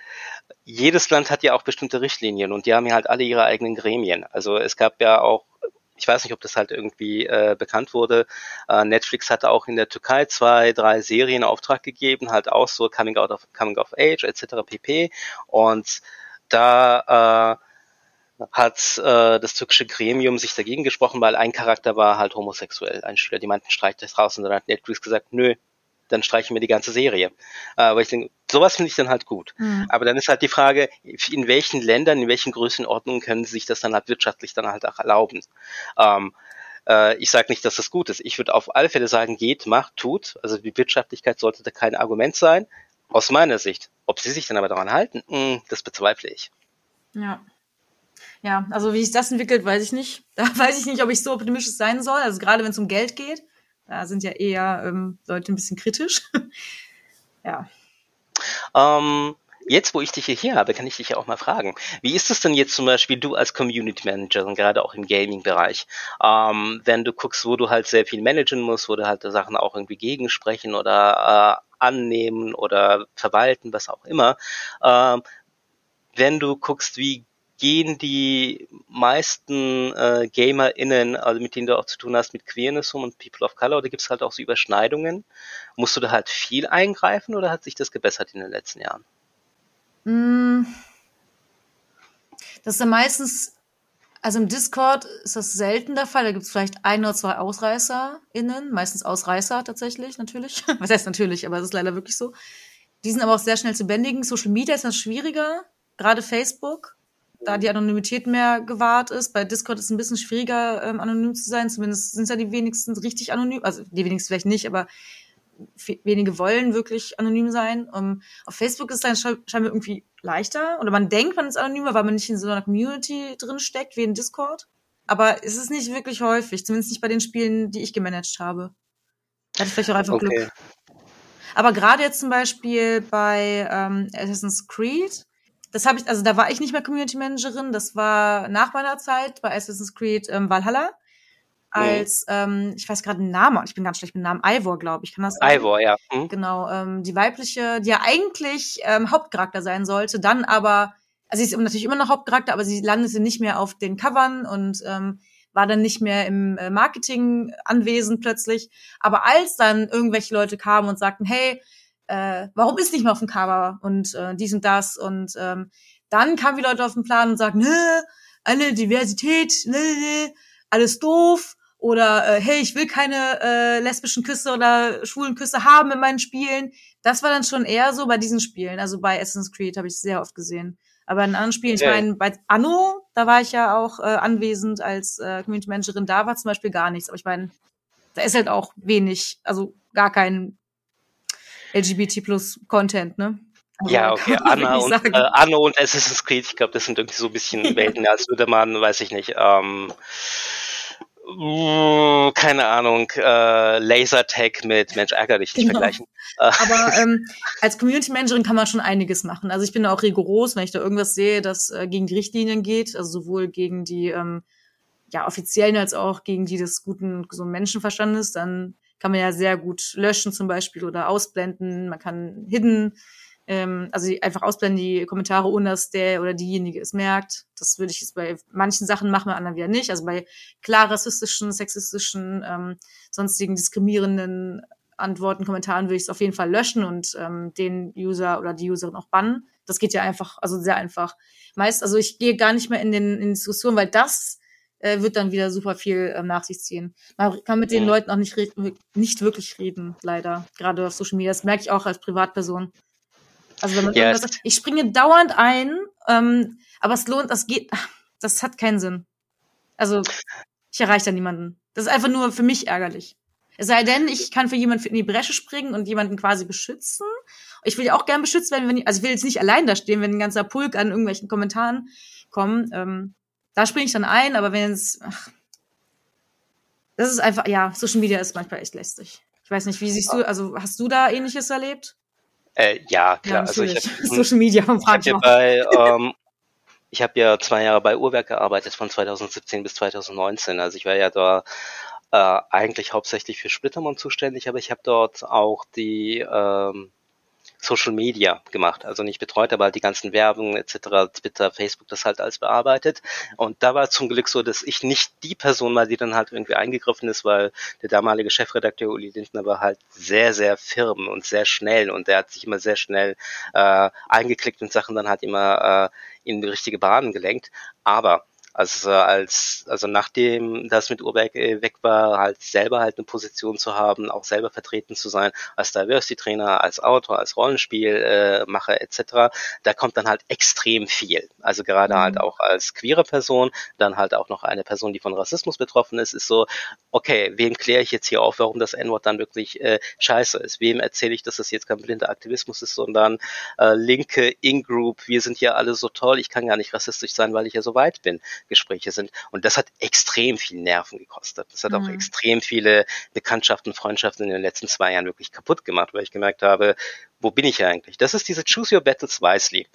[SPEAKER 2] jedes Land hat ja auch bestimmte Richtlinien und die haben ja halt alle ihre eigenen Gremien. Also es gab ja auch ich weiß nicht, ob das halt irgendwie äh, bekannt wurde. Äh, Netflix hatte auch in der Türkei zwei, drei Serien Auftrag gegeben, halt auch so Coming Out of Coming of Age etc. pp. Und da äh, hat äh, das türkische Gremium sich dagegen gesprochen, weil ein Charakter war halt homosexuell, ein Schüler, die meinten, streicht das raus und dann hat Netflix gesagt, nö, dann streichen wir die ganze Serie. Äh, aber ich denke, sowas finde ich dann halt gut. Mhm. Aber dann ist halt die Frage, in welchen Ländern, in welchen Größenordnungen können sie sich das dann halt wirtschaftlich dann halt auch erlauben. Ähm, äh, ich sage nicht, dass das gut ist. Ich würde auf alle Fälle sagen, geht, macht, tut. Also die Wirtschaftlichkeit sollte da kein Argument sein, aus meiner Sicht. Ob sie sich dann aber daran halten, mh, hm, das bezweifle ich.
[SPEAKER 1] Ja. Ja, also wie sich das entwickelt, weiß ich nicht. Da weiß ich nicht, ob ich so optimistisch sein soll. Also gerade wenn es um Geld geht. Da sind ja eher ähm, Leute ein bisschen kritisch. ja.
[SPEAKER 2] Ähm, jetzt, wo ich dich hier habe, kann ich dich ja auch mal fragen. Wie ist es denn jetzt zum Beispiel du als Community Manager, gerade auch im Gaming-Bereich, ähm, wenn du guckst, wo du halt sehr viel managen musst, wo du halt Sachen auch irgendwie gegensprechen oder äh, annehmen oder verwalten, was auch immer. Ähm, wenn du guckst, wie gehen die meisten äh, GamerInnen, also mit denen du auch zu tun hast, mit Queerness um und People of Color, oder gibt es halt auch so Überschneidungen? Musst du da halt viel eingreifen oder hat sich das gebessert in den letzten Jahren?
[SPEAKER 1] Mm. Das ist ja meistens, also im Discord ist das selten der Fall. Da gibt es vielleicht ein oder zwei AusreißerInnen, meistens Ausreißer tatsächlich, natürlich. Was heißt natürlich, aber es ist leider wirklich so. Die sind aber auch sehr schnell zu bändigen. Social Media ist das schwieriger, gerade Facebook da die Anonymität mehr gewahrt ist. Bei Discord ist es ein bisschen schwieriger, ähm, anonym zu sein. Zumindest sind es ja die wenigsten richtig anonym. Also die wenigsten vielleicht nicht, aber wenige wollen wirklich anonym sein. Um, ähm, auf Facebook ist es dann scheinbar irgendwie leichter. Oder man denkt, man ist anonymer, weil man nicht in so einer Community drin steckt, wie in Discord. Aber es ist nicht wirklich häufig, zumindest nicht bei den Spielen, die ich gemanagt habe. Hatte ich vielleicht auch einfach okay. Glück. Aber gerade jetzt zum Beispiel bei ähm, Assassin's Creed das habe ich, also da war ich nicht mehr Community Managerin, das war nach meiner Zeit bei Assassin's Creed ähm, Valhalla. Als, mhm. ähm, ich weiß gerade den Namen, ich bin ganz schlecht mit dem Namen, Ivor, glaube ich, kann das
[SPEAKER 2] sein? Ivor, ja. Mhm.
[SPEAKER 1] Genau, ähm, die weibliche, die ja eigentlich ähm, Hauptcharakter sein sollte, dann aber, also sie ist natürlich immer noch Hauptcharakter, aber sie landete nicht mehr auf den Covern und ähm, war dann nicht mehr im äh, Marketing anwesend plötzlich. Aber als dann irgendwelche Leute kamen und sagten, hey, äh, warum ist nicht mehr auf dem Cover und äh, dies und das und ähm, dann kamen die Leute auf den Plan und sagten, ne, alle Diversität, ne, alles doof oder äh, hey, ich will keine äh, lesbischen Küsse oder schwulen Küsse haben in meinen Spielen. Das war dann schon eher so bei diesen Spielen. Also bei Assassin's Creed habe ich sehr oft gesehen. Aber in anderen Spielen, ich meine, bei Anno, da war ich ja auch äh, anwesend als äh, Community Managerin, da war zum Beispiel gar nichts. Aber ich meine, da ist halt auch wenig, also gar kein LGBT plus Content, ne?
[SPEAKER 2] Also, ja, okay. Anna und, äh, Anno und Assassin's Creed, ich glaube, das sind irgendwie so ein bisschen Welten, als würde man, weiß ich nicht, ähm, uh, keine Ahnung, äh, Lasertag mit Mensch ärger dich nicht genau. vergleichen.
[SPEAKER 1] Äh. Aber ähm, als Community Managerin kann man schon einiges machen. Also ich bin auch rigoros, wenn ich da irgendwas sehe, das äh, gegen die Richtlinien geht, also sowohl gegen die ähm, ja offiziellen als auch gegen die des guten so Menschenverstandes, dann kann man ja sehr gut löschen zum Beispiel oder ausblenden. Man kann hidden, ähm, also einfach ausblenden die Kommentare, ohne dass der oder diejenige es merkt. Das würde ich jetzt bei manchen Sachen machen, bei anderen wieder nicht. Also bei klar rassistischen, sexistischen, ähm, sonstigen diskriminierenden Antworten, Kommentaren würde ich es auf jeden Fall löschen und ähm, den User oder die Userin auch bannen. Das geht ja einfach, also sehr einfach. Meist, also ich gehe gar nicht mehr in den in Diskussionen, weil das äh, wird dann wieder super viel ähm, nach sich ziehen. Man kann mit den Leuten auch nicht, nicht wirklich reden, leider. Gerade auf Social Media. Das merke ich auch als Privatperson. Also wenn man yes. irgendwas, ich springe dauernd ein, ähm, aber es lohnt, das geht, das hat keinen Sinn. Also ich erreiche da niemanden. Das ist einfach nur für mich ärgerlich. Es sei denn, ich kann für jemanden in die Bresche springen und jemanden quasi beschützen. Ich will ja auch gern beschützt werden, wenn ich, also ich will jetzt nicht allein da stehen, wenn ein ganzer Pulk an irgendwelchen Kommentaren kommen. Ähm, da springe ich dann ein, aber wenn es, das ist einfach, ja, Social Media ist manchmal echt lästig. Ich weiß nicht, wie siehst du, also hast du da ähnliches erlebt?
[SPEAKER 2] Äh, ja, klar.
[SPEAKER 1] Ja,
[SPEAKER 2] also ich hab,
[SPEAKER 1] Social Media vom
[SPEAKER 2] ich habe
[SPEAKER 1] Frank.
[SPEAKER 2] ähm, ich habe ja zwei Jahre bei Uhrwerk gearbeitet, von 2017 bis 2019. Also ich war ja da äh, eigentlich hauptsächlich für Splittermond zuständig, aber ich habe dort auch die ähm, Social Media gemacht, also nicht betreut, aber halt die ganzen Werbung etc., Twitter, Facebook, das halt alles bearbeitet. Und da war zum Glück so, dass ich nicht die Person war, die dann halt irgendwie eingegriffen ist, weil der damalige Chefredakteur Uli Lindner war halt sehr, sehr firm und sehr schnell und der hat sich immer sehr schnell äh, eingeklickt und Sachen dann halt immer äh, in die richtige Bahn gelenkt. Aber also als also nachdem das mit Urberg äh, weg war, halt selber halt eine Position zu haben, auch selber vertreten zu sein als Diversity Trainer, als Autor, als Rollenspielmacher äh, etc. Da kommt dann halt extrem viel. Also gerade
[SPEAKER 1] Mhm.
[SPEAKER 2] halt auch als queere Person, dann halt auch noch eine Person, die von Rassismus betroffen ist, ist so, okay, wem kläre ich jetzt hier auf, warum das N-Wort dann wirklich äh, scheiße ist? Wem erzähle ich, dass das jetzt kein blinder Aktivismus ist, sondern äh, linke In-Group, wir sind ja alle so toll, ich kann gar nicht rassistisch sein, weil ich ja so weit bin. Gespräche sind. Und das hat extrem viel Nerven gekostet. Das hat auch
[SPEAKER 1] Mhm.
[SPEAKER 2] extrem viele Bekanntschaften, Freundschaften in den letzten zwei Jahren wirklich kaputt gemacht, weil ich gemerkt habe, wo bin ich eigentlich? Das ist diese Choose Your Battles wisely.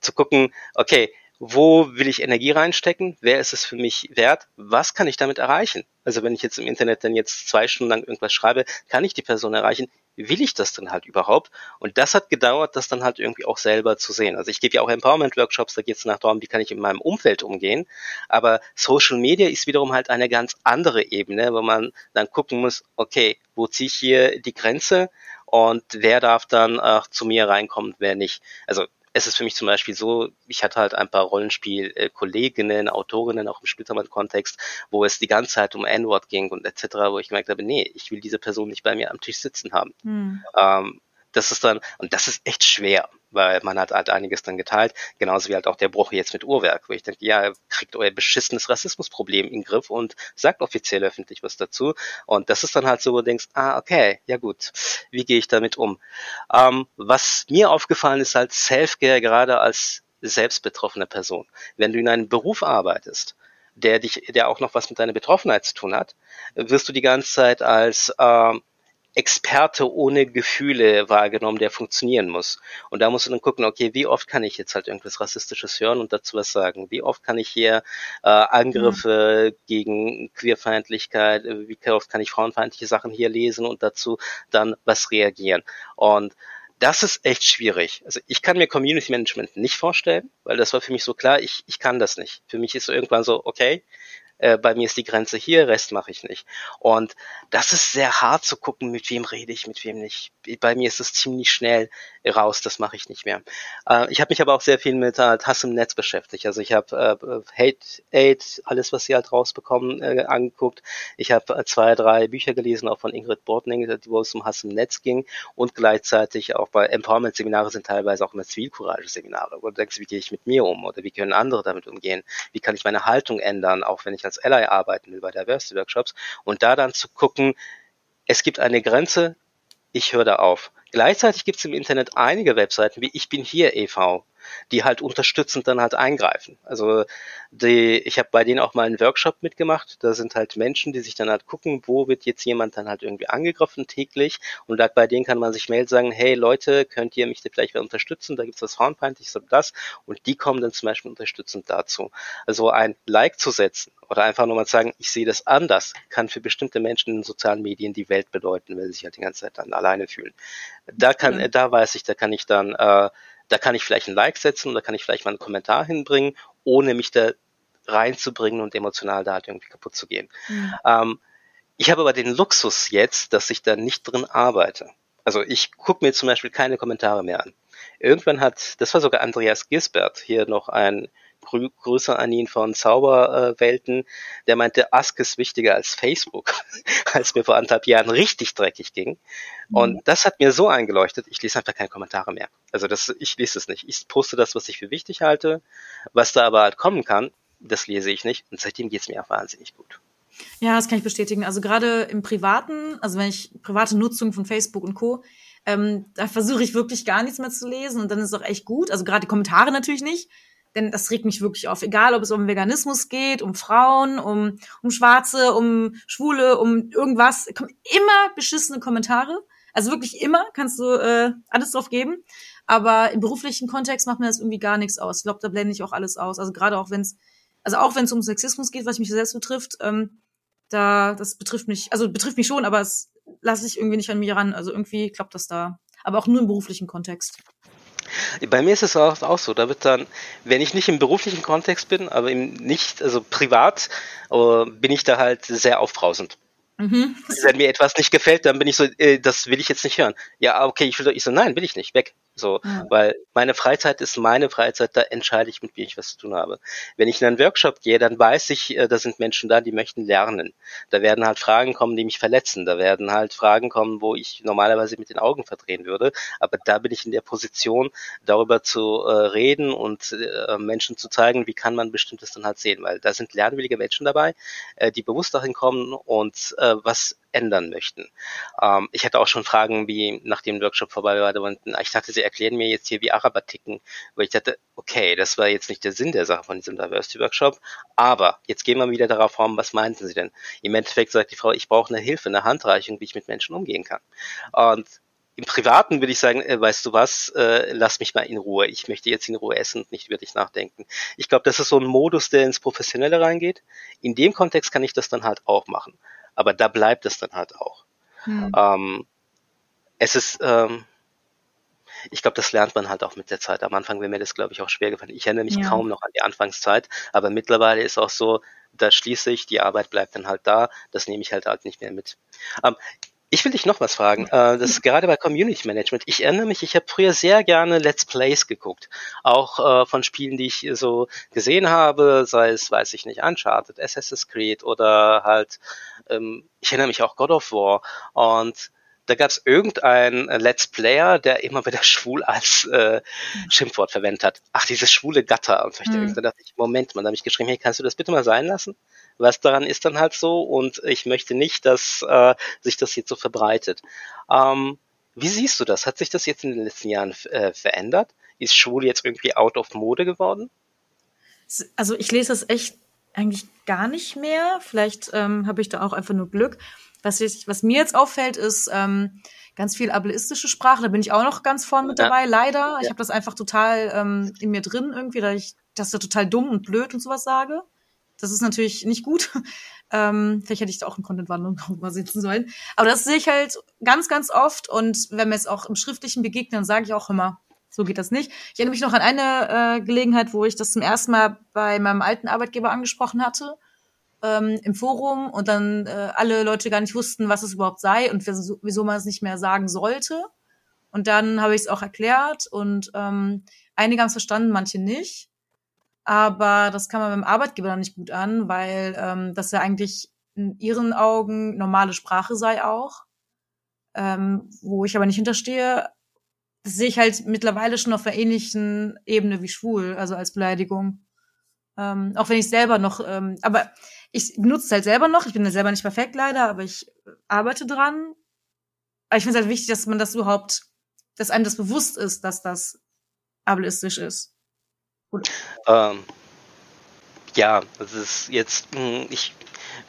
[SPEAKER 2] Zu gucken, okay, wo will ich Energie reinstecken? Wer ist es für mich wert? Was kann ich damit erreichen? Also wenn ich jetzt im Internet dann jetzt zwei Stunden lang irgendwas schreibe, kann ich die Person erreichen? Will ich das denn halt überhaupt? Und das hat gedauert, das dann halt irgendwie auch selber zu sehen. Also ich gebe ja auch Empowerment-Workshops, da geht es nach darum, wie kann ich in meinem Umfeld umgehen. Aber Social Media ist wiederum halt eine ganz andere Ebene, wo man dann gucken muss, okay, wo ziehe ich hier die Grenze und wer darf dann äh, zu mir reinkommen, wer nicht. Also es ist für mich zum Beispiel so, ich hatte halt ein paar Rollenspiel-Kolleginnen, Autorinnen, auch im Splittermann-Kontext, wo es die ganze Zeit um N-Wort ging und etc., wo ich gemerkt habe, nee, ich will diese Person nicht bei mir am Tisch sitzen haben.
[SPEAKER 1] Hm.
[SPEAKER 2] Ähm, das ist dann, und das ist echt schwer, weil man hat halt einiges dann geteilt, genauso wie halt auch der Bruch jetzt mit Uhrwerk, wo ich denke, ja, kriegt euer beschissenes Rassismusproblem in den Griff und sagt offiziell öffentlich was dazu. Und das ist dann halt so, wo du denkst, ah, okay, ja gut, wie gehe ich damit um? Ähm, was mir aufgefallen ist, halt Self-Care gerade als selbstbetroffene Person. Wenn du in einem Beruf arbeitest, der dich, der auch noch was mit deiner Betroffenheit zu tun hat, wirst du die ganze Zeit als ähm, Experte ohne Gefühle wahrgenommen, der funktionieren muss. Und da musst du dann gucken, okay, wie oft kann ich jetzt halt irgendwas Rassistisches hören und dazu was sagen? Wie oft kann ich hier äh, Angriffe mhm. gegen Queerfeindlichkeit, äh, wie oft kann ich frauenfeindliche Sachen hier lesen und dazu dann was reagieren? Und das ist echt schwierig. Also ich kann mir Community Management nicht vorstellen, weil das war für mich so klar, ich, ich kann das nicht. Für mich ist so irgendwann so, okay, äh, bei mir ist die Grenze hier, Rest mache ich nicht. Und das ist sehr hart zu gucken, mit wem rede ich, mit wem nicht. Bei mir ist es ziemlich schnell raus, das mache ich nicht mehr. Äh, ich habe mich aber auch sehr viel mit halt, Hass im Netz beschäftigt. Also ich habe äh, Hate Aid, alles, was sie halt rausbekommen, äh, angeguckt. Ich habe äh, zwei, drei Bücher gelesen, auch von Ingrid Bortning, wo es um Hass im Netz ging. Und gleichzeitig auch bei Empowerment-Seminare sind teilweise auch immer Zivilcourage-Seminare, wo du denkst, wie gehe ich mit mir um oder wie können andere damit umgehen? Wie kann ich meine Haltung ändern, auch wenn ich als Ally arbeiten bei Diversity Workshops? Und da dann zu gucken, es gibt eine Grenze, ich höre da auf. Gleichzeitig gibt es im Internet einige Webseiten wie Ich bin hier e.V., die halt unterstützend dann halt eingreifen. Also die, ich habe bei denen auch mal einen Workshop mitgemacht. Da sind halt Menschen, die sich dann halt gucken, wo wird jetzt jemand dann halt irgendwie angegriffen täglich. Und da, bei denen kann man sich melden, sagen, hey Leute, könnt ihr mich da vielleicht unterstützen? Da gibt's was Frauenfeindliches oder das. Und die kommen dann zum Beispiel unterstützend dazu. Also ein Like zu setzen oder einfach nur mal sagen, ich sehe das anders, kann für bestimmte Menschen in den sozialen Medien die Welt bedeuten, weil sie sich halt die ganze Zeit dann alleine fühlen. Da kann, mhm. da weiß ich, da kann ich dann äh, da kann ich vielleicht ein Like setzen oder kann ich vielleicht mal einen Kommentar hinbringen, ohne mich da reinzubringen und emotional da halt irgendwie kaputt zu gehen. Mhm. Ähm, ich habe aber den Luxus jetzt, dass ich da nicht drin arbeite. Also ich gucke mir zum Beispiel keine Kommentare mehr an. Irgendwann hat, das war sogar Andreas Gisbert, hier noch ein Grü Grüße an ihn von Zauberwelten, der meinte, Ask ist wichtiger als Facebook, als mir vor anderthalb Jahren richtig dreckig ging. Und mhm. das hat mir so eingeleuchtet, ich lese einfach keine Kommentare mehr. Also das, ich lese es nicht. Ich poste das, was ich für wichtig halte. Was da aber halt kommen kann, das lese ich nicht. Und seitdem geht's mir auch wahnsinnig gut.
[SPEAKER 1] Ja, das kann ich bestätigen. Also gerade im Privaten, also wenn ich private Nutzung von Facebook und Co., ähm, da versuche ich wirklich gar nichts mehr zu lesen und dann ist es auch echt gut. Also gerade die Kommentare natürlich nicht, denn das regt mich wirklich auf. Egal, ob es um Veganismus geht, um Frauen, um, um Schwarze, um Schwule, um irgendwas. Kommen immer beschissene Kommentare. Also wirklich immer kannst du äh, alles drauf geben. Aber im beruflichen Kontext macht mir das irgendwie gar nichts aus. Ich glaube, da blende ich auch alles aus. Also gerade auch wenn es, also auch wenn es um Sexismus geht, was mich selbst betrifft, ähm, da, das betrifft mich, also betrifft mich schon, aber es lasse ich irgendwie nicht an mir ran. Also irgendwie klappt das da. Aber auch nur im beruflichen Kontext.
[SPEAKER 2] Bei mir ist es auch, auch, so. Da wird dann, wenn ich nicht im beruflichen Kontext bin, aber im nicht, also privat, uh, bin ich da halt sehr aufbrausend. Mhm. Wenn mir etwas nicht gefällt, dann bin ich so, äh, das will ich jetzt nicht hören. Ja, okay, ich will doch, ich so, nein, will ich nicht, weg. So, ja. weil meine Freizeit ist meine Freizeit, da entscheide ich, mit wem ich was zu tun habe. Wenn ich in einen Workshop gehe, dann weiß ich, äh, da sind Menschen da, die möchten lernen. Da werden halt Fragen kommen, die mich verletzen. Da werden halt Fragen kommen, wo ich normalerweise mit den Augen verdrehen würde. Aber da bin ich in der Position, darüber zu äh, reden und äh, Menschen zu zeigen, wie kann man bestimmtes dann halt sehen. Weil da sind lernwillige Menschen dabei, äh, die bewusst dahin kommen und äh, was ändern möchten. Ähm, ich hatte auch schon Fragen, wie nach dem Workshop vorbei war, und ich dachte, sie erklären mir jetzt hier, wie Araber ticken, wo ich dachte, okay, das war jetzt nicht der Sinn der Sache von diesem Diversity Workshop, aber jetzt gehen wir wieder darauf um, was meinten sie denn? Im Endeffekt sagt die Frau, ich brauche eine Hilfe, eine Handreichung, wie ich mit Menschen umgehen kann. Und im Privaten würde ich sagen, äh, weißt du was, äh, lass mich mal in Ruhe. Ich möchte jetzt in Ruhe essen und nicht wirklich nachdenken. Ich glaube, das ist so ein Modus, der ins Professionelle reingeht. In dem Kontext kann ich das dann halt auch machen aber da bleibt es dann halt auch. Hm. Ähm, es ist, ähm, ich glaube, das lernt man halt auch mit der Zeit. Am Anfang wäre mir das, glaube ich, auch schwer gefallen. Ich erinnere mich ja. kaum noch an die Anfangszeit, aber mittlerweile ist auch so, da schließe ich, die Arbeit bleibt dann halt da, das nehme ich halt halt nicht mehr mit. Ähm, ich will dich noch was fragen. Äh, das ist gerade bei Community Management. Ich erinnere mich, ich habe früher sehr gerne Let's Plays geguckt. Auch äh, von Spielen, die ich so gesehen habe, sei es, weiß ich nicht, Uncharted, Assassin's Creed oder halt, ähm, ich erinnere mich auch God of War. Und da gab es irgendeinen Let's Player, der immer wieder schwul als äh, Schimpfwort verwendet hat. Ach, dieses schwule Gatter. Und mhm. da dachte ich, Moment mal, da habe ich geschrieben, hey, kannst du das bitte mal sein lassen? Was daran ist dann halt so und ich möchte nicht, dass äh, sich das jetzt so verbreitet. Ähm, wie siehst du das? Hat sich das jetzt in den letzten Jahren äh, verändert? Ist schwul jetzt irgendwie out of Mode geworden?
[SPEAKER 1] Also ich lese das echt eigentlich gar nicht mehr. Vielleicht ähm, habe ich da auch einfach nur Glück. Was, ich, was mir jetzt auffällt, ist ähm, ganz viel ableistische Sprache. Da bin ich auch noch ganz vorn mit dabei, ja. leider. Ich ja. habe das einfach total ähm, in mir drin irgendwie, da ich das da total dumm und blöd und sowas sage. Das ist natürlich nicht gut. Ähm, vielleicht hätte ich da auch einen Content-Wandlung mal sitzen sollen. Aber das sehe ich halt ganz, ganz oft. Und wenn wir es auch im Schriftlichen begegnen, sage ich auch immer, so geht das nicht. Ich erinnere mich noch an eine äh, Gelegenheit, wo ich das zum ersten Mal bei meinem alten Arbeitgeber angesprochen hatte ähm, im Forum und dann äh, alle Leute gar nicht wussten, was es überhaupt sei und wieso, man es nicht mehr sagen sollte. Und dann habe ich es auch erklärt und ähm, einige haben es verstanden, manche nicht. Aber das kann man beim Arbeitgeber dann nicht gut an, weil ähm, das ja eigentlich in ihren Augen normale Sprache sei auch. Ähm, wo ich aber nicht hinterstehe, das sehe ich halt mittlerweile schon auf einer ähnlichen Ebene wie schwul, also als Beleidigung. Ähm, auch wenn ich selber noch, ähm, aber ich nutze es halt selber noch. Ich bin ja selber nicht perfekt leider, aber ich arbeite dran. Aber ich finde es halt wichtig, dass man das überhaupt, dass einem das bewusst ist, dass das ableistisch ist.
[SPEAKER 2] Ähm, ja, das ist jetzt, hm, ich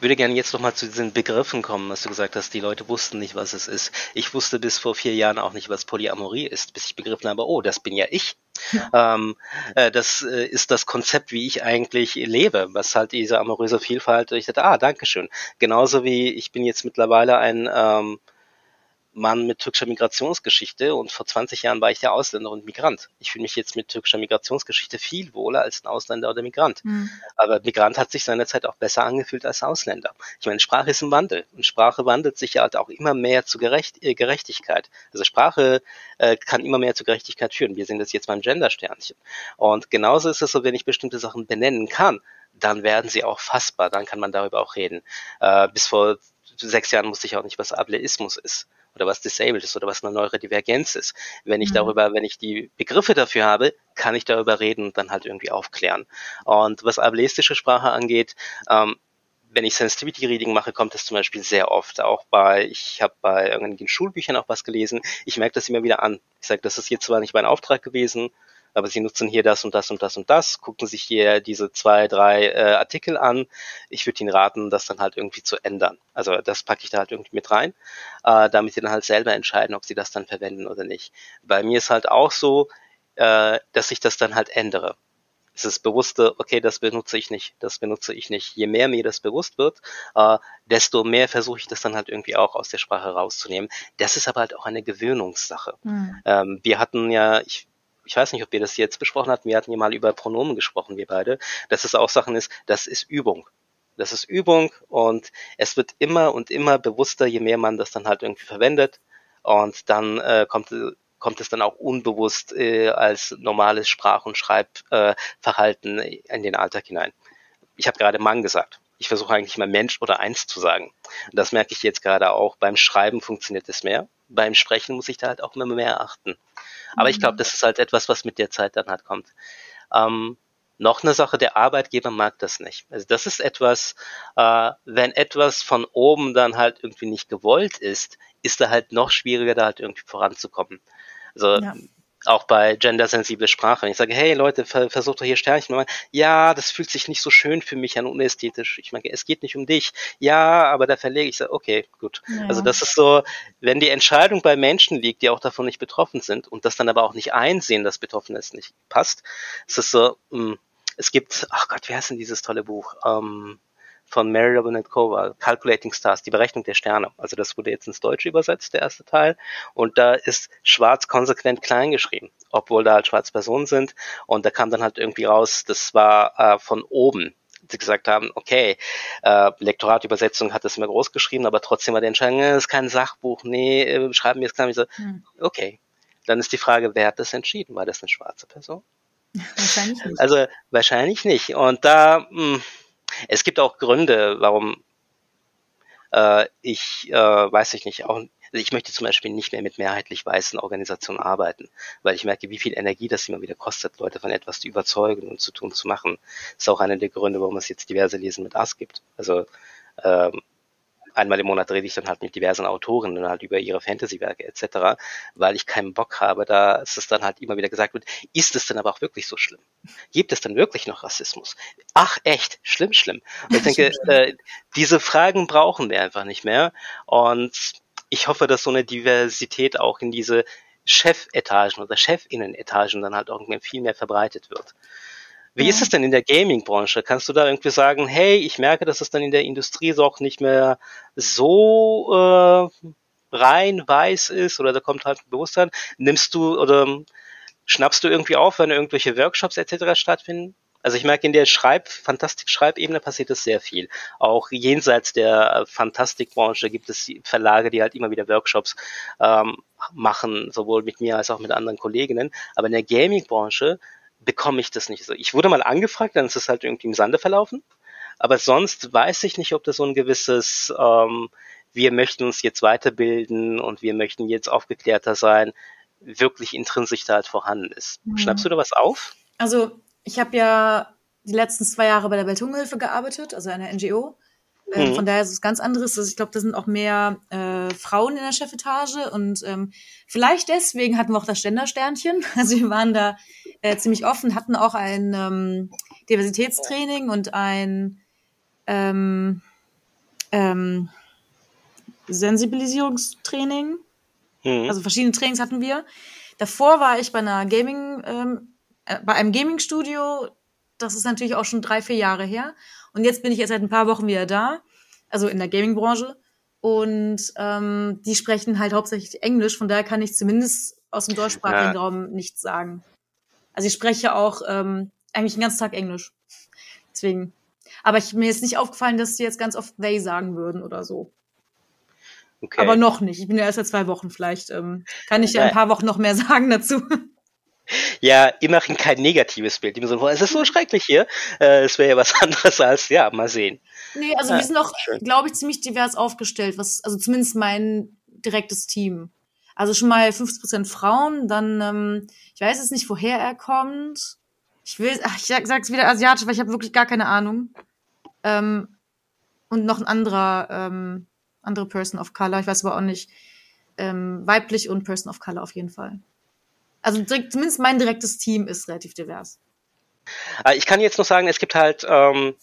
[SPEAKER 2] würde gerne jetzt nochmal zu diesen Begriffen kommen, was du gesagt hast. Die Leute wussten nicht, was es ist. Ich wusste bis vor vier Jahren auch nicht, was Polyamorie ist, bis ich begriffen habe, oh, das bin ja ich. Ja. Ähm, äh, das äh, ist das Konzept, wie ich eigentlich lebe, was halt diese amoröse Vielfalt, ich dachte, ah, Dankeschön. Genauso wie ich bin jetzt mittlerweile ein ähm, Mann mit türkischer Migrationsgeschichte und vor 20 Jahren war ich der Ausländer und Migrant. Ich fühle mich jetzt mit türkischer Migrationsgeschichte viel wohler als ein Ausländer oder Migrant. Mhm. Aber Migrant hat sich seinerzeit auch besser angefühlt als Ausländer. Ich meine, Sprache ist im Wandel und Sprache wandelt sich ja halt auch immer mehr zu Gerecht, äh, Gerechtigkeit. Also Sprache äh, kann immer mehr zu Gerechtigkeit führen. Wir sehen das jetzt beim Gender-Sternchen. Und genauso ist es so, wenn ich bestimmte Sachen benennen kann, dann werden sie auch fassbar, dann kann man darüber auch reden. Äh, bis vor sechs Jahren wusste ich auch nicht, was Ableismus ist oder was disabled ist oder was eine Neurodivergenz ist. Wenn ich mhm. darüber, wenn ich die Begriffe dafür habe, kann ich darüber reden und dann halt irgendwie aufklären. Und was ableistische Sprache angeht, ähm, wenn ich Sensitivity Reading mache, kommt es zum Beispiel sehr oft. Auch bei, ich habe bei irgendwelchen Schulbüchern auch was gelesen. Ich merke das immer wieder an. Ich sage, das ist jetzt zwar nicht mein Auftrag gewesen, aber sie nutzen hier das und das und das und das, gucken sich hier diese zwei, drei äh, Artikel an. Ich würde ihnen raten, das dann halt irgendwie zu ändern. Also das packe ich da halt irgendwie mit rein, äh, damit sie dann halt selber entscheiden, ob sie das dann verwenden oder nicht. Bei mir ist halt auch so, äh, dass ich das dann halt ändere. Es ist bewusste, okay, das benutze ich nicht, das benutze ich nicht. Je mehr mir das bewusst wird, äh, desto mehr versuche ich das dann halt irgendwie auch aus der Sprache rauszunehmen. Das ist aber halt auch eine Gewöhnungssache. Mhm. Ähm, wir hatten ja, ich ich weiß nicht, ob wir das jetzt besprochen hatten, wir hatten ja mal über Pronomen gesprochen, wir beide, dass es auch Sachen ist, das ist Übung. Das ist Übung und es wird immer und immer bewusster, je mehr man das dann halt irgendwie verwendet. Und dann äh, kommt, kommt es dann auch unbewusst äh, als normales Sprach- und Schreibverhalten äh, in den Alltag hinein. Ich habe gerade Mann gesagt. Ich versuche eigentlich immer Mensch oder eins zu sagen. Und das merke ich jetzt gerade auch. Beim Schreiben funktioniert es mehr. Beim Sprechen muss ich da halt auch immer mehr achten. Aber ich glaube, mhm. das ist halt etwas, was mit der Zeit dann halt kommt. Ähm, noch eine Sache, der Arbeitgeber mag das nicht. Also das ist etwas, äh, wenn etwas von oben dann halt irgendwie nicht gewollt ist, ist da halt noch schwieriger, da halt irgendwie voranzukommen. Also ja auch bei gendersensible Sprache. Wenn ich sage, hey Leute, ver versucht doch hier Sternchen mal. Ja, das fühlt sich nicht so schön für mich an, unästhetisch. Ich meine, es geht nicht um dich. Ja, aber da verlege ich, okay, gut. Ja. Also das ist so, wenn die Entscheidung bei Menschen liegt, die auch davon nicht betroffen sind und das dann aber auch nicht einsehen, dass Betroffenes nicht passt, ist es so, mh, hm, es gibt, ach Gott, wie heißt denn dieses tolle Buch? Ähm, von Mary Robinette Kova, Calculating Stars, die Berechnung der Sterne. Also das wurde jetzt ins Deutsche übersetzt, der erste Teil. Und da ist schwarz konsequent klein geschrieben, obwohl da halt schwarze Personen sind. Und da kam dann halt irgendwie raus, das war äh, von oben sie gesagt haben, okay, äh, Lektoratübersetzung hat das immer groß geschrieben, aber trotzdem war der Entscheidung, äh, das ist kein Sachbuch, nee, äh, schreiben wir es klein. Ich so, hm. okay. Dann ist die Frage, wer hat das entschieden? War das eine schwarze Person? Wahrscheinlich nicht. Also wahrscheinlich nicht. Und da, mh, hm, es gibt auch Gründe, warum äh, ich, äh, weiß ich nicht, auch ich möchte zum Beispiel nicht mehr mit mehrheitlich weißen Organisationen arbeiten, weil ich merke, wie viel Energie das immer wieder kostet, Leute von etwas zu überzeugen und zu tun, zu machen. Das ist auch einer der Gründe, warum es jetzt diverse Lesen mit Ass gibt. Also ähm, einmal im Monat rede ich dann halt mit diversen Autorinnen halt über ihre Fantasy-Werke etc., weil ich keinen Bock habe, da es dann halt immer wieder gesagt wird, ist es denn aber auch wirklich so schlimm? Gibt es denn wirklich noch Rassismus? Ach echt, schlimm, schlimm. Und ich denke, äh, diese Fragen brauchen wir einfach nicht mehr und ich hoffe, dass so eine Diversität auch in diese Chefetagen oder Chefinnenetagen dann halt irgendwie viel mehr verbreitet wird. Wie ja. ist es denn in der Gaming-Branche? Kannst du da irgendwie sagen, hey, ich merke, dass es dann in der Industrie so auch nicht mehr so äh, rein weiß ist oder da kommt halt ein Bewusstsein. Nimmst du oder schnappst du irgendwie auf, wenn irgendwelche Workshops etc. stattfinden? Also ich merke, in der Schreib, Fantastik-Schreibebene passiert es sehr viel. Auch jenseits der Fantastikbranche gibt es Verlage, die halt immer wieder Workshops ähm, machen, sowohl mit mir als auch mit anderen Kolleginnen. Aber in der Gaming-Branche bekomme ich das nicht so. Ich wurde mal angefragt, dann ist es halt irgendwie im Sande verlaufen. Aber sonst weiß ich nicht, ob das so ein gewisses, ähm, wir möchten uns jetzt weiterbilden und wir möchten jetzt aufgeklärter sein, wirklich intrinsisch da halt vorhanden ist. Mhm. Schnappst du da was auf?
[SPEAKER 1] Also ich habe ja die letzten zwei Jahre bei der Welthungerhilfe gearbeitet, also einer NGO. Ähm, mhm. Von daher ist es ganz anderes. Also ich glaube, da sind auch mehr äh, Frauen in der Chefetage und ähm, vielleicht deswegen hatten wir auch das Ständersternchen. Also wir waren da äh, ziemlich offen, hatten auch ein ähm, Diversitätstraining und ein ähm, ähm, Sensibilisierungstraining. Mhm. Also verschiedene Trainings hatten wir. Davor war ich bei einer Gaming, ähm, äh, bei einem Gaming-Studio. Das ist natürlich auch schon drei, vier Jahre her. Und jetzt bin ich jetzt seit ein paar Wochen wieder da, also in der Gaming-Branche. Und ähm, die sprechen halt hauptsächlich Englisch, von daher kann ich zumindest aus dem deutschsprachigen ja. Raum nichts sagen. Also ich spreche auch ähm, eigentlich den ganzen Tag Englisch. Deswegen. Aber ich, mir ist nicht aufgefallen, dass sie jetzt ganz oft they sagen würden oder so. Okay. Aber noch nicht. Ich bin ja erst seit zwei Wochen. Vielleicht ähm, kann ich ja ein paar Wochen noch mehr sagen dazu
[SPEAKER 2] ja immerhin kein negatives Bild. Im Sinne von, es ist so schrecklich hier. Äh, es wäre ja was anderes als, ja, mal sehen.
[SPEAKER 1] Nee, also ja, wir sind auch, glaube ich, ziemlich divers aufgestellt, was, also zumindest mein direktes Team. Also schon mal 50% Frauen, dann, ähm, ich weiß jetzt nicht, woher er kommt. Ich will, ach, ich sag, sag's wieder asiatisch, weil ich habe wirklich gar keine Ahnung. Ähm, und noch ein anderer, ähm, andere Person of Color. Ich weiß aber auch nicht, ähm, weiblich und Person of Color auf jeden Fall. Also direkt, zumindest mein direktes Team ist relativ divers.
[SPEAKER 2] Äh, ich kann jetzt noch sagen, es gibt halt ähm,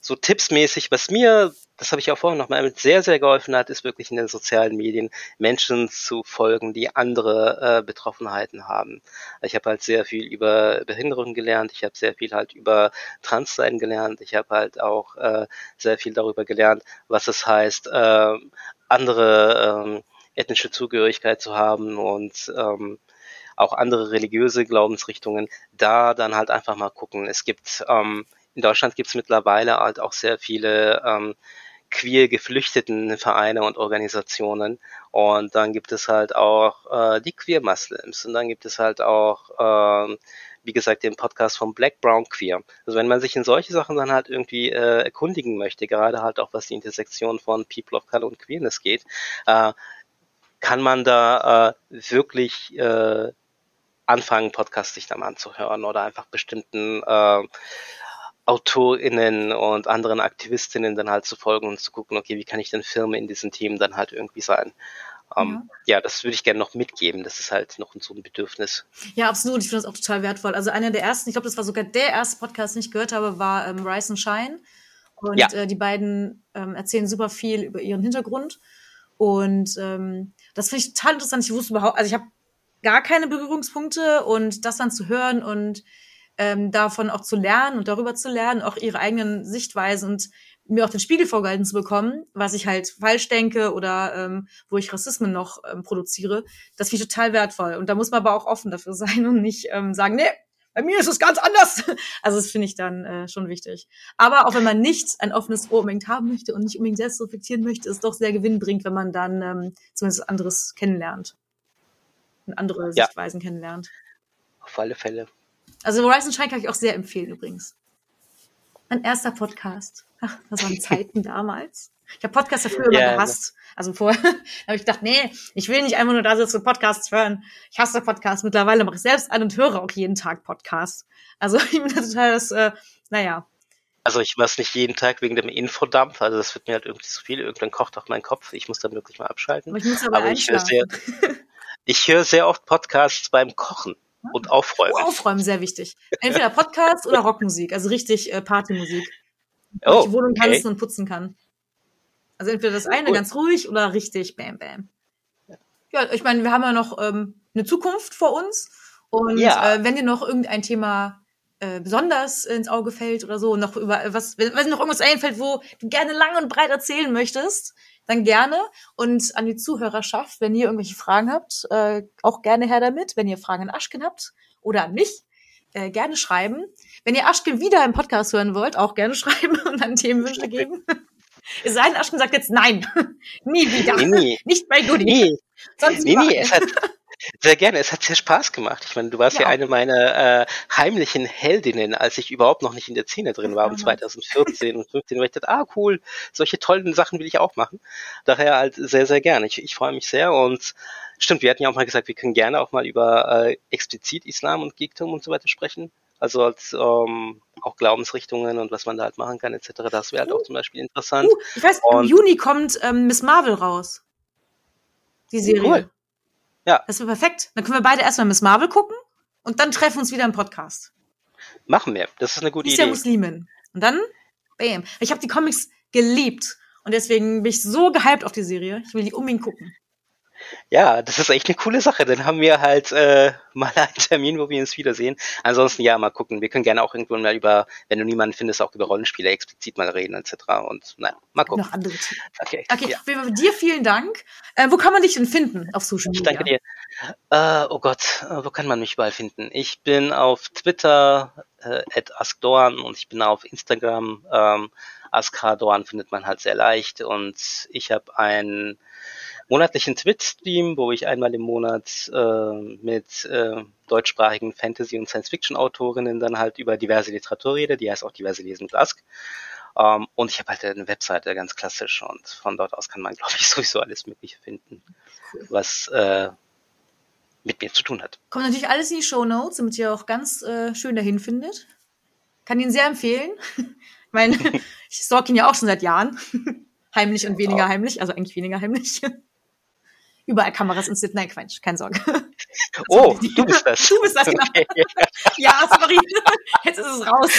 [SPEAKER 2] so tippsmäßig, was mir, das habe ich auch vorhin nochmal sehr, sehr geholfen hat, ist wirklich in den sozialen Medien Menschen zu folgen, die andere äh, Betroffenheiten haben. Ich habe halt sehr viel über Behinderung gelernt, ich habe sehr viel halt über Transsein gelernt, ich habe halt auch äh, sehr viel darüber gelernt, was es heißt, äh, andere ähm, ethnische Zugehörigkeit zu haben und ähm, auch andere religiöse Glaubensrichtungen, da dann halt einfach mal gucken. Es gibt ähm, in Deutschland gibt es mittlerweile halt auch sehr viele ähm, queer geflüchteten Vereine und Organisationen. Und dann gibt es halt auch äh, die Queer Muslims und dann gibt es halt auch, äh, wie gesagt, den Podcast von Black Brown Queer. Also wenn man sich in solche Sachen dann halt irgendwie äh, erkundigen möchte, gerade halt auch was die Intersektion von People of Color und Queerness geht, äh, kann man da äh, wirklich äh, anfangen, Podcasts sich dann anzuhören oder einfach bestimmten äh, AutorInnen und anderen Aktivistinnen dann halt zu folgen und zu gucken, okay, wie kann ich denn Firmen in diesem Team dann halt irgendwie sein? Um, ja. ja. das würde ich gerne noch mitgeben. Das ist halt noch so ein Bedürfnis.
[SPEAKER 1] Ja, absolut. Ich finde das auch total wertvoll. Also einer der ersten, ich glaube, das war sogar der erste Podcast, den ich gehört habe, war ähm, Rise and Shine. Und ja. äh, die beiden ähm, erzählen super viel über ihren Hintergrund. Und ähm, das finde ich total interessant. Ich wusste überhaupt, also ich habe gar keine Berührungspunkte und das dann zu hören und ähm, davon auch zu lernen und darüber zu lernen, auch ihre eigenen Sichtweisen und mir auch den Spiegel vorgehalten zu bekommen, was ich halt falsch denke oder ähm, wo ich Rassismen noch ähm, produziere, das finde ich total wertvoll. Und da muss man aber auch offen dafür sein und nicht ähm, sagen, nee, bei mir ist es ganz anders. Also das finde ich dann äh, schon wichtig. Aber auch wenn man nicht ein offenes Ohr unbedingt haben möchte und nicht unbedingt selbst reflektieren möchte, ist doch sehr gewinnbringend, wenn man dann ähm, zumindest anderes kennenlernt. Andere ja. Sichtweisen kennenlernt.
[SPEAKER 2] Auf alle Fälle.
[SPEAKER 1] Also Horizon Shine kann ich auch sehr empfehlen übrigens. Mein erster Podcast. Ach, das waren Zeiten damals. Ich habe Podcasts ja früher yeah, immer gehasst. Also vorher habe ich gedacht, nee, ich will nicht einfach nur da sitzen und Podcasts hören. Ich hasse Podcasts. Mittlerweile mache ich selbst an und höre auch jeden Tag Podcasts. Also ich bin total das, äh, naja.
[SPEAKER 2] Also ich mache es nicht jeden Tag wegen dem Infodampf. Also das wird mir halt irgendwie zu viel. Irgendwann kocht auch mein Kopf. Ich muss dann wirklich mal abschalten.
[SPEAKER 1] Aber ich muss aber, aber
[SPEAKER 2] ich höre sehr, ich höre sehr oft Podcasts beim Kochen und aufräumen.
[SPEAKER 1] Oh, aufräumen, sehr wichtig. Entweder Podcast oder Rockmusik, also richtig äh, Partymusik. Oh, ich die Wohnung okay. tanzen und putzen kann. Also entweder das eine cool. ganz ruhig oder richtig bam bam. Ja, ich meine, wir haben ja noch ähm, eine Zukunft vor uns. Und ja. äh, wenn dir noch irgendein Thema äh, besonders ins Auge fällt oder so, noch über was, wenn, wenn dir noch irgendwas einfällt, wo du gerne lang und breit erzählen möchtest, dann gerne. Und an die Zuhörerschaft, wenn ihr irgendwelche Fragen habt, äh, auch gerne her damit. Wenn ihr Fragen an Aschken habt oder an mich, äh, gerne schreiben. Wenn ihr Aschken wieder im Podcast hören wollt, auch gerne schreiben und dann Themenwünsche geben. Es sei denn, Aschken sagt jetzt nein. nie wieder. Nee, nee. Nicht bei Goodie.
[SPEAKER 2] Nee. Sonst nee, nee, es hat, sehr gerne, es hat sehr Spaß gemacht. Ich meine, du warst ja, ja eine meiner äh, heimlichen Heldinnen, als ich überhaupt noch nicht in der Szene drin war, um 2014 und 15, weil ich dachte, ah cool, solche tollen Sachen will ich auch machen. Daher halt sehr, sehr gerne. Ich, ich freue mich sehr und stimmt, wir hatten ja auch mal gesagt, wir können gerne auch mal über äh, explizit Islam und Geektum und so weiter sprechen. Also als ähm, auch Glaubensrichtungen und was man da halt machen kann, etc. Das wäre halt uh, auch zum Beispiel interessant. Uh,
[SPEAKER 1] ich weiß, und, im Juni kommt ähm, Miss Marvel raus. Die Serie. Cool. Ja. Das wäre perfekt. Dann können wir beide erstmal Miss Marvel gucken und dann treffen wir uns wieder im Podcast.
[SPEAKER 2] Machen wir. Das ist eine gute
[SPEAKER 1] ist
[SPEAKER 2] Idee.
[SPEAKER 1] Ist ja Muslimin. Und dann, bam. Ich habe die Comics geliebt. Und deswegen bin ich so gehypt auf die Serie. Ich will die unbedingt gucken.
[SPEAKER 2] Ja, das ist echt eine coole Sache. Dann haben wir halt äh, mal einen Termin, wo wir uns wiedersehen. Ansonsten ja, mal gucken. Wir können gerne auch irgendwann mal über, wenn du niemanden findest, auch über Rollenspiele explizit mal reden etc. Und naja, mal gucken.
[SPEAKER 1] Noch andere Themen. Okay, okay ja. dir vielen Dank. Äh, wo kann man dich denn finden auf Social Media?
[SPEAKER 2] Ich danke dir. Äh, oh Gott, äh, wo kann man mich überall finden? Ich bin auf Twitter äh, at askdorn und ich bin auf Instagram. Ähm, askdorn findet man halt sehr leicht und ich habe ein monatlichen Twitch-Stream, wo ich einmal im Monat äh, mit äh, deutschsprachigen Fantasy- und Science-Fiction-Autorinnen dann halt über diverse Literatur rede, die heißt auch diverse Lesen mit Ask. Ähm, und ich habe halt eine Webseite, ganz klassisch, und von dort aus kann man, glaube ich, sowieso alles Mögliche finden, was äh, mit mir zu tun hat.
[SPEAKER 1] Kommt natürlich alles in die Show Notes, damit ihr auch ganz äh, schön dahin findet. Kann ihn sehr empfehlen. meine, ich stalk ihn ja auch schon seit Jahren. heimlich und weniger heimlich, also eigentlich weniger heimlich. Überall Kameras installiert. Nein, Quatsch, keine Sorge.
[SPEAKER 2] Oh, du bist das.
[SPEAKER 1] Du bist das, genau.
[SPEAKER 2] Okay.
[SPEAKER 1] Ja, sorry. Jetzt ist es raus.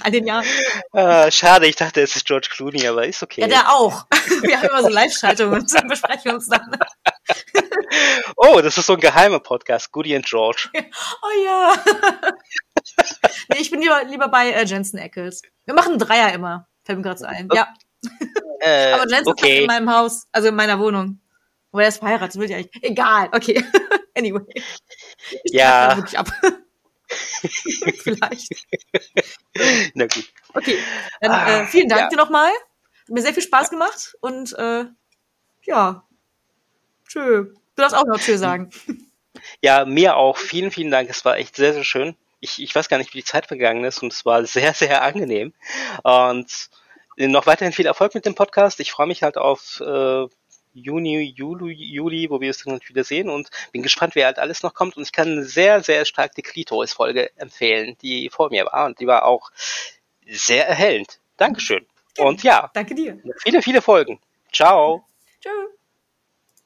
[SPEAKER 1] All den Jahren.
[SPEAKER 2] Äh, schade, ich dachte, es ist George Clooney, aber ist okay.
[SPEAKER 1] Ja, der auch. Wir haben immer so Live-Schaltungen und besprechen uns dann.
[SPEAKER 2] oh, das ist so ein geheimer Podcast, Goody and George.
[SPEAKER 1] Oh ja. nee, ich bin lieber, lieber bei äh, Jensen Ackles. Wir machen Dreier immer. Fällt mir gerade so ein. Ja.
[SPEAKER 2] Äh,
[SPEAKER 1] Aber Jensen ist
[SPEAKER 2] okay.
[SPEAKER 1] in meinem Haus, also in meiner Wohnung. Wo er ist verheiratet, will ich eigentlich. Egal, okay. anyway. Ich
[SPEAKER 2] Ja.
[SPEAKER 1] wirklich ab. Vielleicht.
[SPEAKER 2] Na gut.
[SPEAKER 1] Okay. Dann
[SPEAKER 2] Ah,
[SPEAKER 1] äh, vielen Dank
[SPEAKER 2] ja.
[SPEAKER 1] dir nochmal. Hat mir sehr viel Spaß gemacht und äh, ja. Tschö. Du darfst auch noch Tschö sagen.
[SPEAKER 2] Ja, mir auch. Vielen, vielen Dank. Es war echt sehr, sehr schön. Ich, ich weiß gar nicht, wie die Zeit vergangen ist und es war sehr, sehr angenehm. Und noch weiterhin viel Erfolg mit dem Podcast. Ich freue mich halt auf äh, Juni, Juli, Juli, wo wir es dann wieder sehen und bin gespannt, wer halt alles noch kommt. Und ich kann sehr, sehr stark die Klitoris-Folge empfehlen, die vor mir war. Und die war auch sehr erhellend. Dankeschön. Und ja,
[SPEAKER 1] Danke dir.
[SPEAKER 2] viele, viele Folgen. Ciao.
[SPEAKER 1] Tschö.